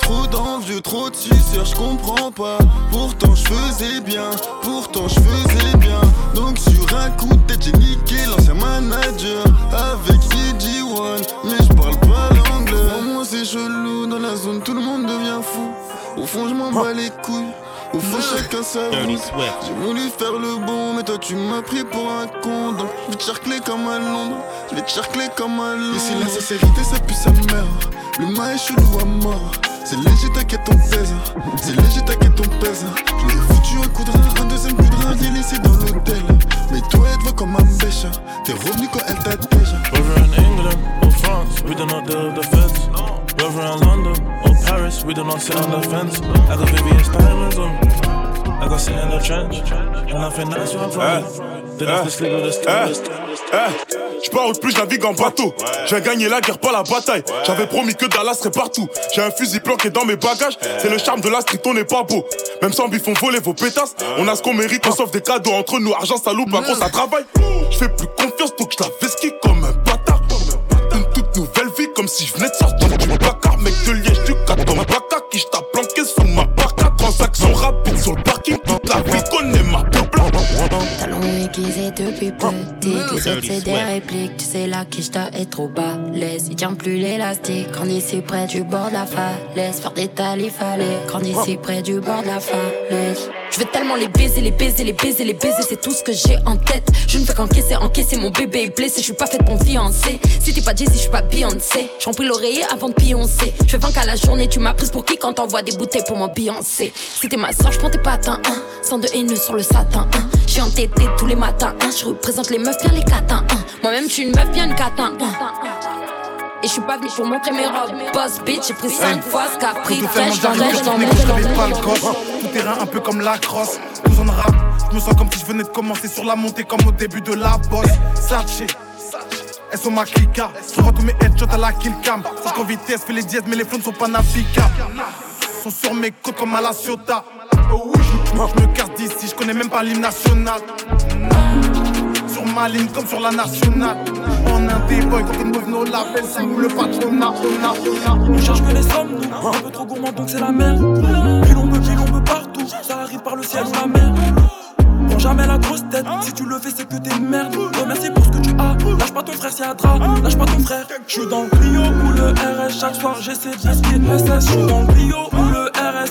Trop d'envieux, trop de suceurs, je comprends pas. Pourtant, je faisais bien, pourtant, je faisais bien. Donc, sur un coup de tête, j'ai niqué l'ancien manager avec Fiji One. Mais je parle pas l'anglais. Moi, c'est chelou, dans la zone, tout le monde devient fou. Au fond, je m'en bats les couilles. Au fond, chacun sa. J'ai voulu faire le bon, mais toi, tu m'as pris pour un con. Donc, je vais te charcler comme à Londres. Je vais te charcler comme à Londres. Ici, la sincérité, ça pue sa mère. Le mal est chelou à mort. C'est léger, t'inquiète, ton pèse. C'est léger, t'inquiète, ton pèse. Je l'ai foutu un coup de rein, un deuxième coup de rein, j'ai laissé dans l'hôtel. Mais toi, elle te voit comme un bêche. T'es revenu quand elle t'a déjà. Whether in England or France, we do not deal the feds. Whether in London or Paris, we do not sit on the fence. I got Vivian diamonds on. I got sit in the trench. And I think that's what I'm from. With a stylist. Je pars au plus, je navigue en bateau. J'ai gagné la guerre, pas la bataille. J'avais promis que Dallas serait partout. J'ai un fusil planqué dans mes bagages. C'est le charme de la street, on n'est pas beau. Même sans bif, on voler vos pétasses. On a ce qu'on mérite, on s'offre des cadeaux entre nous. Argent, ça loupe, gros, ça travaille. Je fais plus confiance, donc je la vesquille comme un bâtard. Une toute nouvelle vie, comme si je venais de sortir du placard. Mec de c'est des répliques. Tu sais là qui j't'a est trop bas. Laisse, il tient plus l'élastique. Quand ici près du bord de la falaise. Faire des talles, il fallait. Quand ici près du bord de la falaise. Je veux tellement les baiser, les baiser, les baiser, les baiser, c'est tout ce que j'ai en tête. Je ne fais qu'encaisser, encaisser, mon bébé est blessé, je suis pas faite pour fiancer. Si t'es pas Jay, je suis pas Beyoncé, j'en prie l'oreiller avant de pioncer. Je fais 20 qu'à la journée, tu m'as prise pour qui quand t'envoies des bouteilles pour m'ambiancer. Si t'es ma soeur, je prends tes patins, hein. Sans de haineux sur le satin, hein. J'suis entêtée tous les matins, hein. Je représente les meufs bien les catins, hein. Moi-même, je suis une meuf bien une catin, et je suis pas venu pour montrer mes robes. Boss bitch, j'ai pris 5 fois ce qu'a pris. Dans l'air, dans mes pas le gosse. Tout terrain un peu comme la crosse. 12 ans de rap, je me sens comme si je venais de commencer sur la montée comme au début de la bosse. Sache. Elles sont ma clica. Je tous mes headshots à la killcam. Sauf qu'en vitesse, fais les dièses, mais les flots ne sont pas navigables. Sont sur mes côtes comme à la Ciota. Oh oui, je me casse d'ici, je connais même pas l'hymne national. Comme sur la nationale. On a des boys quand ils nos labels, c'est nous le patronat. On cherche que les sommes, un peu trop gourmand donc c'est la merde. Puis l'on veut, puis l'on veut partout, ça arrive par le ciel ou la mer. Prends jamais la grosse tête, si tu le fais c'est que t'es merde. Remercie pour ce que tu as, lâche pas ton frère si à lâche pas ton frère. Je suis dans le Clio ou le RS, chaque soir j'essaie de ce SS. Je suis dans le Clio ou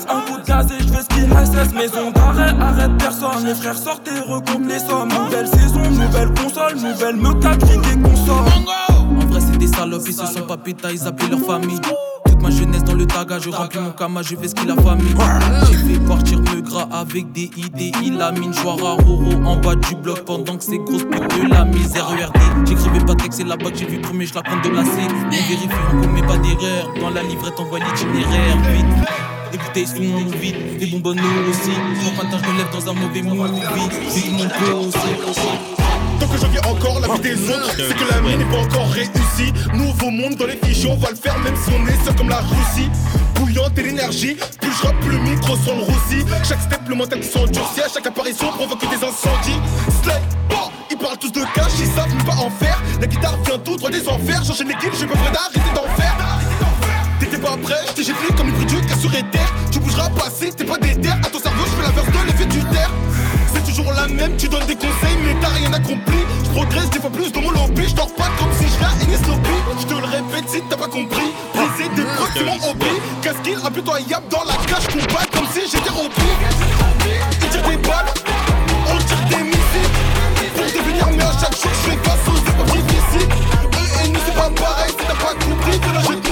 un coup de gaz et je ce qu'il SS. Maison d'arrêt, arrête personne, les frères sortez, recompte les sommes. Nouvelle saison, nouvelle console, nouvelle me 4 et console. En vrai c'est des salopes, ils se sont pas pétas, ils appellent leur famille ma jeunesse dans le taga, je remplis mon kama, je fais ce qu'il a famille. J'ai fait partir me gras avec des idées, il a mine, à Roro en bas du bloc pendant que c'est grosse pute de la misère. Regardez, j'écrivais pas texte, c'est là-bas j'ai vu premier, je la compte de la C. On vérifie, on commet pas d'erreur. Dans la livrette, on voit l'itinéraire, vite. Les bouteilles sont vite, les bonbonnes aussi. Mon matin, je me lève dans un mauvais movie. Vite mon pot aussi. Tant que je vis encore la vie des autres, c'est que la mienne n'est pas encore réussie. Nouveau monde dans les fichiers, on va le faire même si on est seul comme la Russie. Bouillante et l'énergie, plus je rappe le micro sans le roussi. Chaque step, le mental qui s'endurcit, à chaque apparition provoque des incendies. Slay, bon, ils parlent tous de cash, ils savent pas en faire. La guitare vient tout droit des enfers, j'enchaîne les kills, j'ai pas d'arrêter d'en faire. Pas prêt, j't'ai jeté comme une brute qui sur terre. Tu bougeras pas si t'es pas déter. À ton cerveau, je fais la verse de l'effet du terre. Toujours la même, tu donnes des conseils mais t'as rien accompli. Je progresse des fois plus dans mon lobby, je dors pas comme si je l'ai Sloppy Je te le répète si t'as pas compris. Briser des procs c'est mon hobby. Casquille impitoyable dans la cage combat comme si j'étais rempli Ils tirent des balles, on tire des missiles. Pour devenir meilleur chaque jour je fais face aux épreuves difficiles Eux et nous c'est pas pareil si t'as pas compris. Que là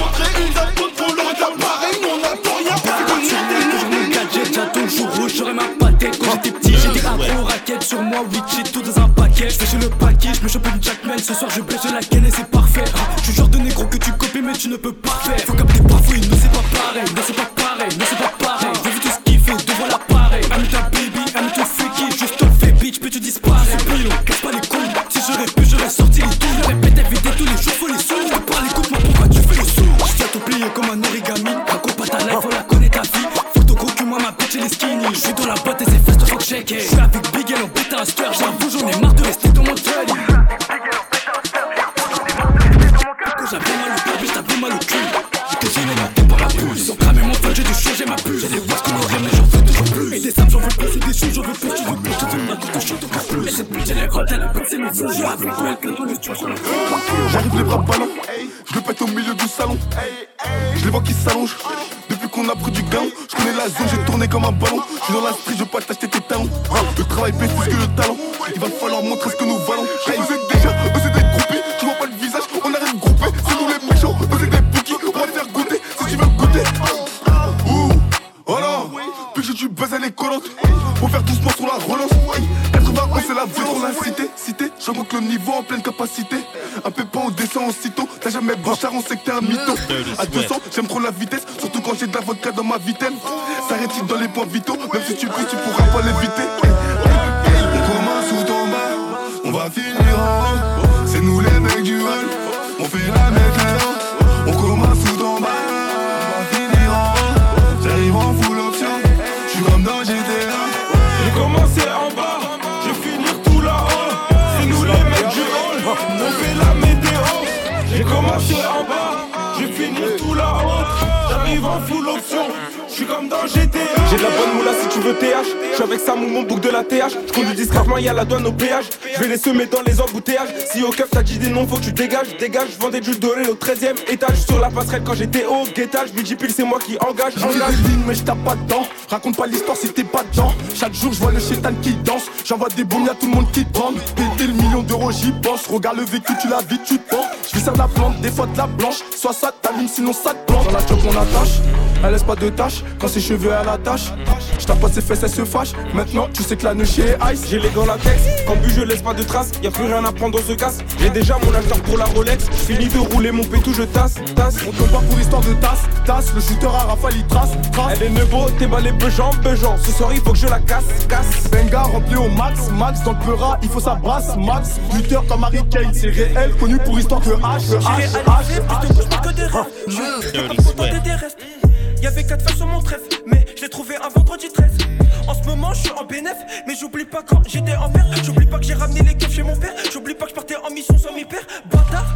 sur moi, oui j'ai tout dans un paquet. Je chez le paquet, je me chope une Jackman. Ce soir je blesse la canne et c'est parfait. Je suis genre de négro que tu copies mais tu ne peux pas faire. Faut capter parfois, nous c'est pas pareil. Pas L, on pète un stir J'avoue, dégages. Dégage, je vendais du doré au 13 e étage. Sur la passerelle quand j'étais au guettage. Pile c'est moi qui engage. Engage mais je tape pas dedans. Raconte pas l'histoire si t'es pas dedans. Chaque jour, je vois le chétan qui danse. J'envoie des bombes, y'a tout le monde qui tremble. Péter le million d'euros, j'y pense. Regarde le vécu, tu la vis, tu penses. Je de la plante, des fois de la blanche. Soit ça t'allume, sinon ça te plante. Dans la job, on attache. Elle laisse pas de tâches. Quand ses cheveux, elle attache. Je tape pas ses fesses, elle se fâche. Maintenant, tu sais que la neuchée est ice. J'ai les gants latex. Quand but, je laisse pas de traces. Y a plus rien à prendre, on se casse. J'ai déjà mon acheteur pour la Rolex. Fini de rouler mon pétou, je tasse, tasse. On tombe pas pour histoire de tasse, tasse. Le shooter à rafale, il trace, trace. Elle est nebo, t'es balé bejan, bejan. Ce soir, il faut que je la casse, casse. Benga rempli au max, max. Dans le pleura, il faut sa brasse, max. Buteur comme Harry Kane, c'est réel, connu pour histoire de H, H, H, Y'avait 4 feuilles sur mon trèfle, mais je l'ai trouvé un vendredi 13. En ce moment, je suis en bénéf, mais j'oublie pas quand j'étais en père. J'oublie pas que j'ai ramené les chez mon père. J'oublie pas que je partais en mission sans mi père. Bâtard.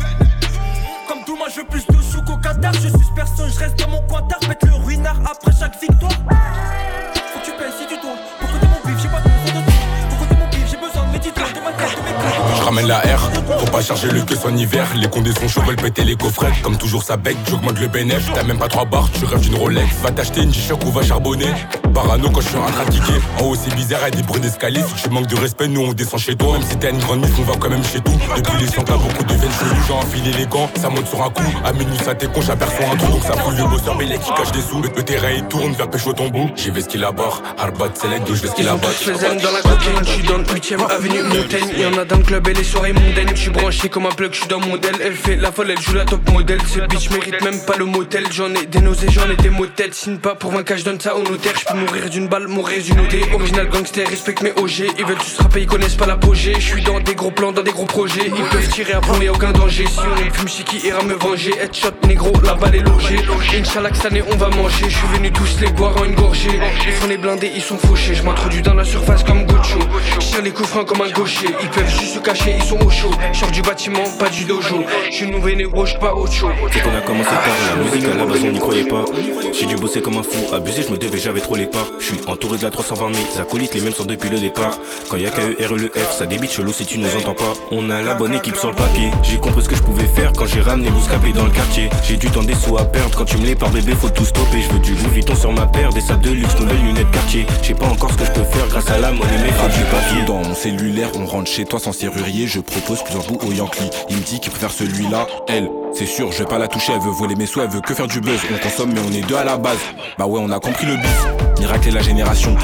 Comme tout, moi je veux plus de sous qu'au Qatar. Je suis personne, je reste dans mon coin d'art. Le ruinard après chaque victoire. Faut que tu payes si tu dois. Pour côté mon bif, j'ai pas de de Pour côté mon bif, j'ai besoin de méditer de ma tête, de mes Je ramène la R, faut pas charger le queue en hiver. Les condés sont chauds, veulent péter les coffrets. Comme toujours, ça bec, j'augmente le bénéf. T'as même pas trois barres, tu rêves d'une Rolex. Va t'acheter une G-Shock ou va charbonner. Parano quand je suis en train de En haut, c'est bizarre, y'a des bruits d'escalier. Si tu manques de respect, nous on descend chez toi. Même si t'as une grande mise, on va quand même chez tout. Depuis les 100 beaucoup deviennent chelous. J'ai enfilé les gants, ça monte sur un coup. À minuit, ça t'es con, j'aperçois un trou. Donc ça fout le bosseur, mais les qui cache des sous. Le, terrain il tourne vers pécho ton bout. J'y vais ce qu'il aborde. Harbat, c'est l'aide, je vais ce qu'il aborde. Je dans la cocaine, je suis dans le 8ème avenue Montaigne. Y'en a dans le club et les soirées mondaines. Je suis branché comme un plug, je suis dans mon Elle fait la folle, elle joue la top modèle. Ce bitch mérite même pas le motel. J'en ai des nausées, j'en ai des motels. Signe pas pour 20 je donne ça au notaire. Je peux mourir d'une balle, résumé Original gangster, respecte mes OG Ils veulent tous rapper, ils connaissent pas l'apogée. Je suis dans des gros plans, dans des gros projets. Ils peuvent tirer à fond, y'a aucun danger. Si on est fume qui ira me venger. Headshot négro, la balle est logée. Inch'Allah que cette année on va manger. Je suis venu tous les boire en une gorgée. Ils font les blindés, ils sont fauchés. Je m'introduis dans la surface comme Gocho Je les coups comme un gaucher. Ils peuvent juste se cacher, ils sont au chaud Sors du bâtiment, pas du dojo Je suis nouveau négro, je pas autre chose C'est qu'on a commencé tard, la musique à la base on n'y croyait pas J'ai dû bosser comme un fou, abusé, je me devais, j'avais trop les pas Je suis entouré de la 320 000 acolytes, les mêmes sont depuis le départ. Quand y'a KE, R, le F, ça débite chelou si tu nous entends pas. On a la bonne équipe sur le papier. J'ai compris ce que je pouvais faire quand j'ai ramené Bouscapé dans le quartier. J'ai du temps des sous à perdre. Quand tu me les par bébé, faut tout stopper. Je veux du Louis Vuitton sur ma paire, des sables de luxe, nouvelles lunettes quartier. J'ai pas encore ce que je peux faire grâce à la monnaie, mais faut du papier. Dans mon cellulaire, on rentre chez toi sans serrurier. Je propose plusieurs bouts au Yankee. Il me dit qu'il préfère celui-là. Elle, c'est sûr, je vais pas la toucher. Elle veut voler mes sous, elle veut que faire du buzz. On consomme, mais on est deux à la base. Bah ouais, on a compris le bif. Miracle et la génération.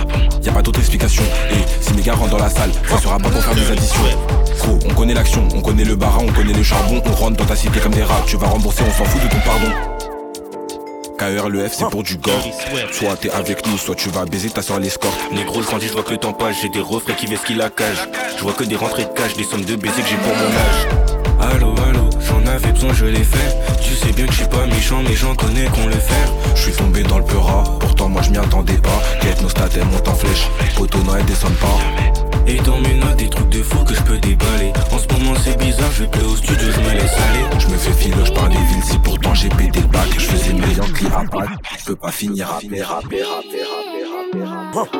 Y a pas d'autre explication. Et si mes gars rentrent dans la salle, ça sera pas pour faire des additions. Gros, on connaît l'action, on connaît le barin, on connaît le charbon. On rentre dans ta cité comme des rats. Tu vas rembourser, on s'en fout de ton pardon. KR le F c'est pour du gore. Soit t'es avec nous, soit tu vas baiser ta soeur l'escorte. Négro je grandis, je vois que le temps passe J'ai des refrains qui vesquillent la cage. Je vois que des rentrées de cash, des sommes de baisers que j'ai pour mon âge. Allô, allô, j'en avais besoin, je l'ai fait. Tu sais bien que je suis pas méchant, mais j'en connais qu'on le fait. Je suis tombé dans le peura, pourtant moi je m'y attendais pas. Quête nos stats, elles montent en flèche. Poteau non, elles descendent pas Et dans mes notes, des trucs de fou que je peux déballer. En ce moment c'est bizarre, je vais au studio, je me laisse aller. Je me fais filoche par les villes, si pourtant j'ai pété le bac. Je faisais mes Yankees à je peux pas finir à rapper, rapper, rapper, rapper, rapper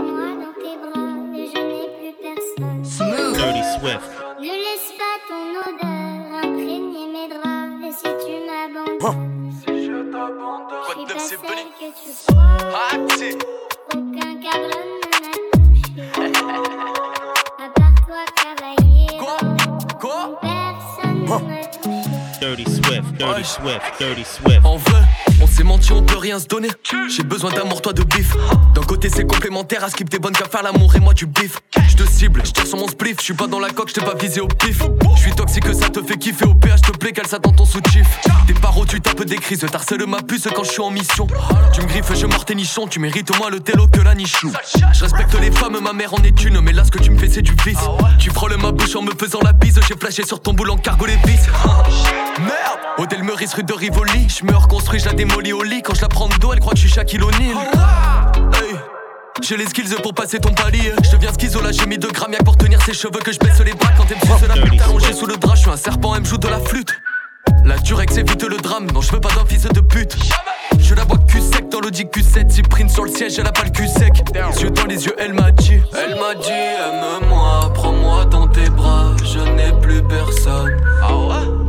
Dirty Swift. Ne laisse pas ton odeur imprégner mes draps. Et si tu m'abandonnes, si je t'abandonne, je suis pas celle que tu crois. Aucun cadre Personne ne m'a touché. Dirty Swift, Dirty Swift, Dirty Swift. En vrai. On s'est menti, on peut rien se donner. J'ai besoin d'amour, toi de bif. D'un côté, c'est complémentaire à skip tes bonnes qu'à faire l'amour et moi tu bif. Je te cible, je tire sur mon spliff. Je suis pas dans la coque, je pas visé au pif. Je suis toxique, ça te fait kiffer. Au PH, te plaît qu'elle s'attend ton sous-chief. Des paro, tu tapes des crises. T'harcèles ma puce quand je suis en mission. Tu me griffes, je mords tes nichons. Tu mérites moins le télo que la nichou. Je respecte les femmes, ma mère en est une. Mais là, ce que tu me fais, c'est du vice. Tu frôles ma bouche en me faisant la bise. J'ai flashé sur ton boule en cargo les vis. Merde! Hôtel Meurice, rue de Rivoli. Je me reconstruis, je la démolis au lit. Quand je la prends de dos, elle croit que je suis Shaquille O'Neal. Hey. J'ai les skills pour passer ton palier. Je deviens schizo, là j'ai mis 2 grammes pour tenir ses cheveux que je baisse les bras quand elle me suce la pute allongée sous le drap. Je suis un serpent, elle me joue de la flûte. La Durex évite le drame, non je veux pas d'un fils de pute. Je la vois cul sec dans l'audi Q7, Cyprine sur le siège, elle a pas le cul sec. Les yeux dans les yeux, elle m'a dit. Elle m'a dit, aime-moi, prends-moi dans tes bras, je n'ai plus personne. Ah ouais?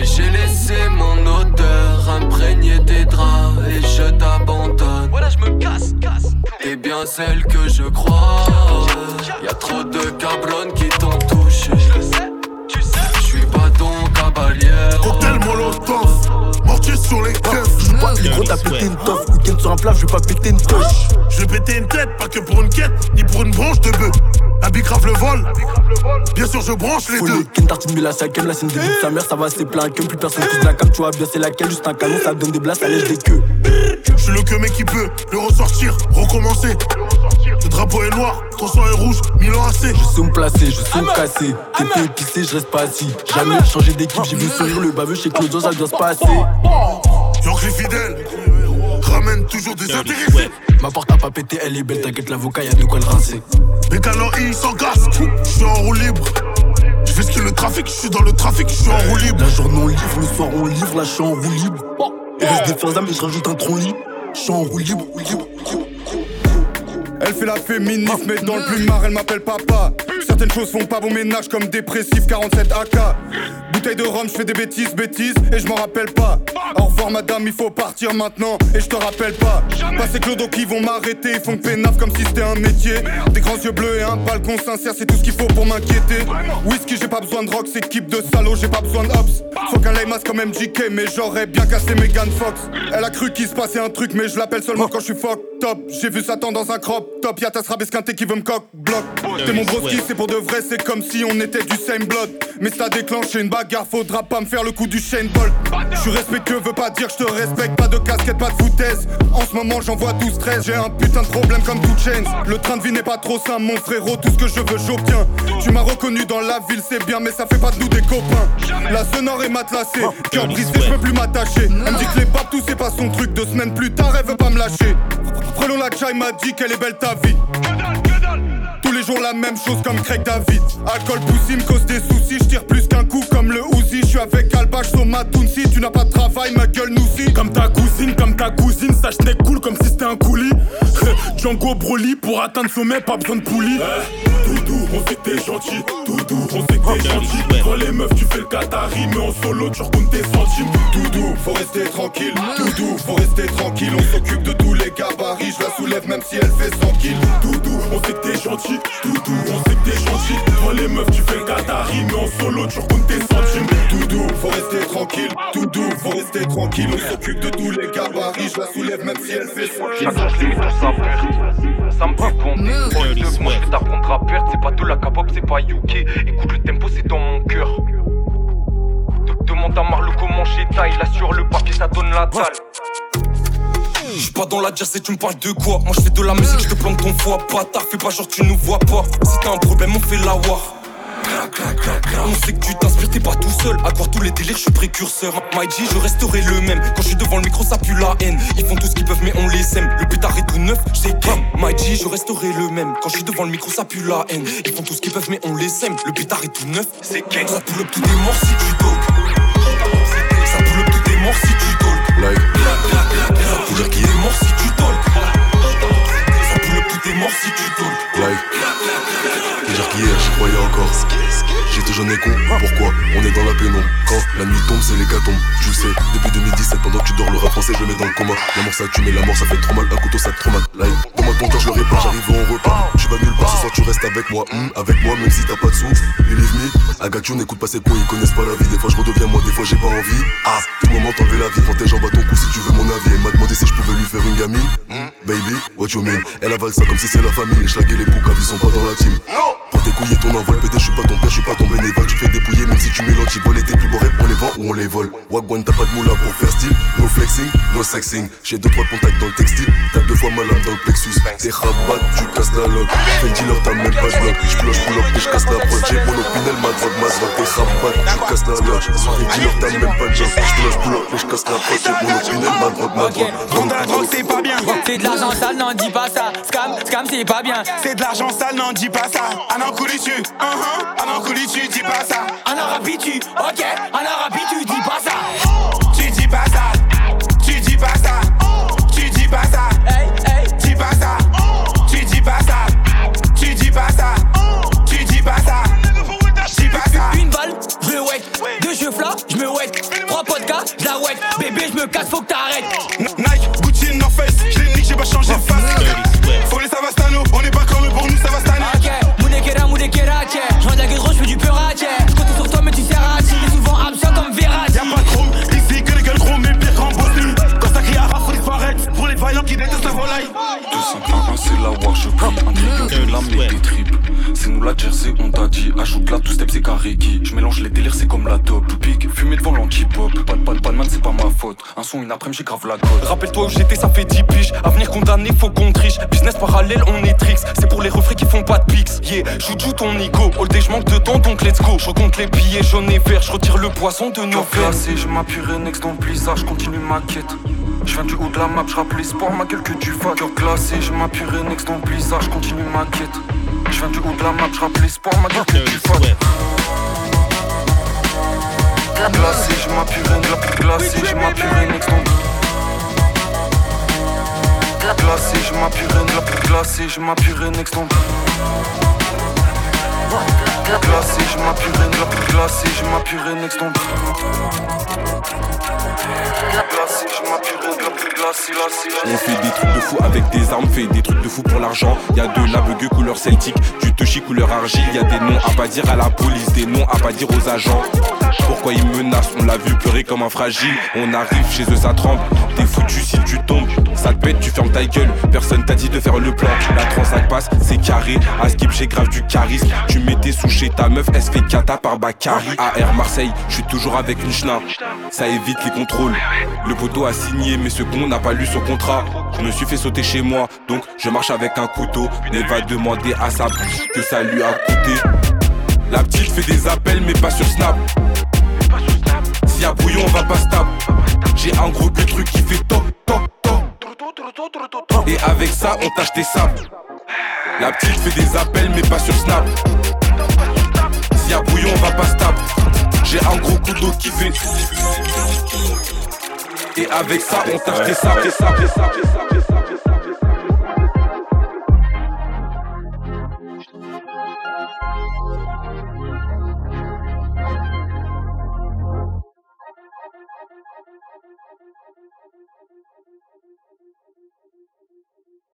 Et j'ai laissé mon odeur imprégner tes draps et je t'abandonne. Voilà, je me casse, casse. T'es bien celle que je crois. Y a trop de cabrones qui t'ont touché. Je sais, tu sais. Je suis pas ton cavalier. Cocktail molotov, sur les keufs. Pas les gros, t'as pété une toffe. Week-end sur un plat, je vais pas péter une touche. Je vais péter une tête, pas que pour une quête, ni pour une branche de bœuf. Un bicrave le vol, bien sûr je branche les deux. ken, tartine, mais la cinquième, la scène de sa mère, ça va, c'est plein que plus personne touche la cam, tu vois bien, c'est laquelle, juste un canon, ça donne des blasts, ça lèche des queues. Je suis le que mec qui peut le ressortir, recommencer. Le drapeau est noir, ton sang est rouge, Milan AC. Je sais me placer, je sais me casser. T'es épicé, je reste pas assis. Jamais changer d'équipe, j'ai vu sourire le baveux chez Claudio, ça doit se passer. York les fidèles, ramène toujours des intéressés. Ma porte a pas pété, elle est belle, t'inquiète, l'avocat, y'a de quoi le rincer. Mécano I sans casque, je suis en roue libre. Je fais ce que le trafic, je suis dans le trafic, je suis en roue libre. La journée on livre, le soir on livre, là je suis en roue libre. Il reste des fers mais je rajoute un tronc lit. Je suis en roue libre, roue libre. Elle fait la féministe, mais dans le plumard, elle m'appelle papa. Certaines choses font pas bon ménage comme dépressif 47 AK. Bouteille de rhum, je fais des bêtises, bêtises, et je m'en rappelle pas. Au revoir madame, il faut partir maintenant, et je te rappelle pas. Pas ces clodos qui vont m'arrêter, ils font pénaf comme si c'était un métier. Des grands yeux bleus et un balcon sincère, c'est tout ce qu'il faut pour m'inquiéter. Whisky, j'ai pas besoin de rock, c'est équipe de salauds, j'ai pas besoin de hops. Faut qu'un limace comme MJK, mais j'aurais bien cassé Megan Fox. Elle a cru qu'il se passait un truc, mais je l'appelle seulement quand je suis fuck top. J'ai vu Satan dans un crop top, y'a ta rabesquinté qui veut me coq bloc. T'es mon broski, c'est pour de vrai, c'est comme si on était du same blood. Mais ça déclenche une bagarre, faudra pas me faire le coup du Shane Bolt. Je suis respectueux, veut pas dire que je te respecte, pas de casquette, pas de foutaise. En ce moment, j'en vois 12 13 j'ai un putain de problème comme tout chains. Le train de vie n'est pas trop simple, mon frérot, tout ce que je veux, j'obtiens. Tu m'as reconnu dans la ville, c'est bien, mais ça fait pas de nous des copains. La sonore est matelassée, cœur brisé, je peux plus m'attacher. Elle me dit que les papes, tout c'est pas son truc, deux semaines plus tard, elle veut pas me lâcher. Prenons la chai m'a dit qu'elle est belle ta vie. Tous les jours la même chose comme Craig David. Alcool poussy me cause des soucis, je tire plus qu'un coup comme le Uzi. Je suis avec Alba, sur ma tu n'as pas de travail, ma gueule nous. Comme ta cousine, comme ta cousine, ça je cool comme si c'était un coulis. Django Broly pour atteindre sommet, pas besoin de poulie. Doudou, on sait que t'es gentil, Doudou, on sait que t'es gentil. Quand les meufs, tu fais le Qatari, mais en solo, tu recomptes tes centimes. Doudou, faut rester tranquille, Doudou, faut rester tranquille. On s'occupe de tous les gabarits, je la soulève même si elle fait 100 kills. Doudou, on sait que t'es gentil, Doudou, on sait que t'es gentil. Quand les meufs, tu fais le Qatari, mais en solo, tu recomptes tes centimes. Faut rester tranquille, Doudou, faut rester tranquille. On s'occupe de tous les gabarits, je la soulève même si elle fait 100 kills. Chaque jour, je sur sa perte. Ça me fait compter. Proche de moi, je vais t'apprendre à perdre. C'est pas de la K-pop, c'est pas UK. Écoute, le tempo, c'est dans mon cœur. De- Demande à Marlo comment j'ai taille. Là, sur le papier, ça donne la dalle. J'suis pas dans la jazz et tu me parles de quoi? Moi je fais de la musique, je te plante ton foie Bâtard, fais pas genre tu nous vois pas Si t'as un problème on fait la war on sait que tu t'inspires, t'es pas tout seul. À croire tous les délires, je suis précurseur. My G, je resterai le même. Quand je suis devant le micro, ça pue la haine. Ils font tout ce qu'ils peuvent, mais on les sème. Le pétard est tout neuf, j'ai game. My G, je resterai le même. Quand je suis devant le micro, ça pue la haine. Ils font tout ce qu'ils peuvent, mais on les sème. Le pétard est tout neuf, c'est gang. Ça pull up, tout est mort si tu talk. Ça pull up, tout est mort si tu talk. Like. Ça pull up, tout est mort si tu talk. Ça pull up, tout est mort si tu talk. Like. J'y croyais encore. J'étais jeune et con, pourquoi On est dans la pénombre. Quand la nuit tombe, c'est l'hécatombe. Tu le sais, depuis 2017, pendant que tu dors, le rap français, je mets dans le coma. La mort ça tue, mais la mort ça fait trop mal. Un couteau ça te trop mal. Like, donne-moi ton cœur, je le répare, j'arrive en repas. Je vais nulle part, ce soir tu restes avec moi. Hmm, avec moi, même si t'as pas de sous. Believe me, Agatio n'écoute pas ses cons, ils connaissent pas la vie. Des fois je redeviens moi, des fois j'ai pas envie. Ah, tout moment t'enlever la vie, prends tes jambes à ton cou si tu veux mon avis. Elle m'a demandé si je pouvais lui faire une gamine. Hmm, baby, what you mean? Elle avale ça comme si c'est la famille. Je les boucs, ils sont pas dans la team. Prends tes couilles et ton envol, pédé, je suis pas ton père, je suis pas ton bénévole. Tu fais dépouiller même si tu mélanges, ils volent tes plus beaux rêves, on les vend ou on les vole. Wagwan, t'as pas de moula pour faire style, no flexing, no sexing. J'ai deux trois contacts dans le textile, t'as deux fois malade dans le plexus. T'es rabat, tu casses la loque. Fais le dealer, t'as même pas de bloc. J'ploche, pull up et j'casse la prod. J'ai mon opinel, ma drogue, ma drogue. T'es rabat, tu casses la loque. Fais le dealer, t'as même pas de job. J'ploche, pull up et j'casse la prod. J'ai mon opinel, ma drogue, ma drogue. Vendre la drogue, c'est pas bien. C'est de l'argent sale, n'en dis pas ça. Scam, scam, c'est pas bien. C'est de l'argent sale, n'en dis pas ça. An Anarcouli tu, uh -huh. Anarcouli tu dis pas ça. Anarabi tu, ok, Anarabi oh. tu dis pas ça. Tu dis pas ça, tu dis pas ça, tu dis pas ça, dis pas ça, tu dis pas ça, tu dis pas ça, tu dis pas ça, dis pas. Une balle, je le wet, deux jeux flas, je me wet, trois podcasts, je la wet, bébé je me casse, faut que t'arrêtes. Nike, Gucci, North Face, je l'ai nique, j'ai pas changé de oh, face. Lame et des tripes C'est nous la jersey, on t'a dit Ajoute la two step, c'est carré qui. Je mélange les délires, c'est comme la top Tout pique, fumé devant l'anti-pop. Pas de pas de man, c'est pas ma faute. Un son, une après j'ai grave la cote. Rappelle-toi où j'étais, ça fait 10 piges. Avenir condamné, faut qu'on triche. Business parallèle, on est tricks. C'est pour les refrains qui font pas de pix Yeah, joue ton ego. All day, manque de temps, donc let's go. Je compte les billets jaunes et verts, je retire le poisson de nos veines. je m'appuierai next dans le blizzard, je continue ma quête. Je viens du haut de la map, je rappelle sport, ma gueule que tu fasses. Cœur glacé, je m'appuierai next dans le blizzard, je continue ma quête. Je viens du haut de la map, je rappelle sport, ma gueule que tu fasses. Glacé, je m'appuierai, glacé, je m'appuierai next Glacé, je m'appuierai, glacé, je m'appuierai next Glacé, je m'appuierai, glacé, je m'appuierai next on fait des trucs de fou avec des armes, fait des trucs de fou pour l'argent. Y'a de l'aveugle couleur celtique, du touchy couleur argile. Y'a des noms à pas dire à la police, des noms à pas dire aux agents. Pourquoi ils menacent? On l'a vu pleurer comme un fragile. On arrive chez eux, ça tremble. Foutu si tu tombes. Ça te pète, tu fermes ta gueule. Personne t'a dit de faire le plan. La transac passe, c'est carré. À skip, j'ai grave du charisme. Tu mettais sous chez ta meuf, elle se fait cata par Bakary. AR Marseille, je suis toujours avec une schna. Ça évite les contrôles. Le poteau a signé, mais ce con n'a pas lu son contrat. Je me suis fait sauter chez moi, donc je marche avec un couteau. Elle va demander à sa bouche que ça lui a coûté. La petite fait des appels, mais pas sur Snap. S'il y a brouillon, on va pas stable. J'ai un gros que truc qui fait top, top, top. Et avec ça, on tâche tes sables. La petite fait des appels, mais pas sur Snap. S'il y a brouillon, on va pas stable. J'ai un gros couteau qui fait. Et avec ça, on tâche sables, tes sables. Thank you.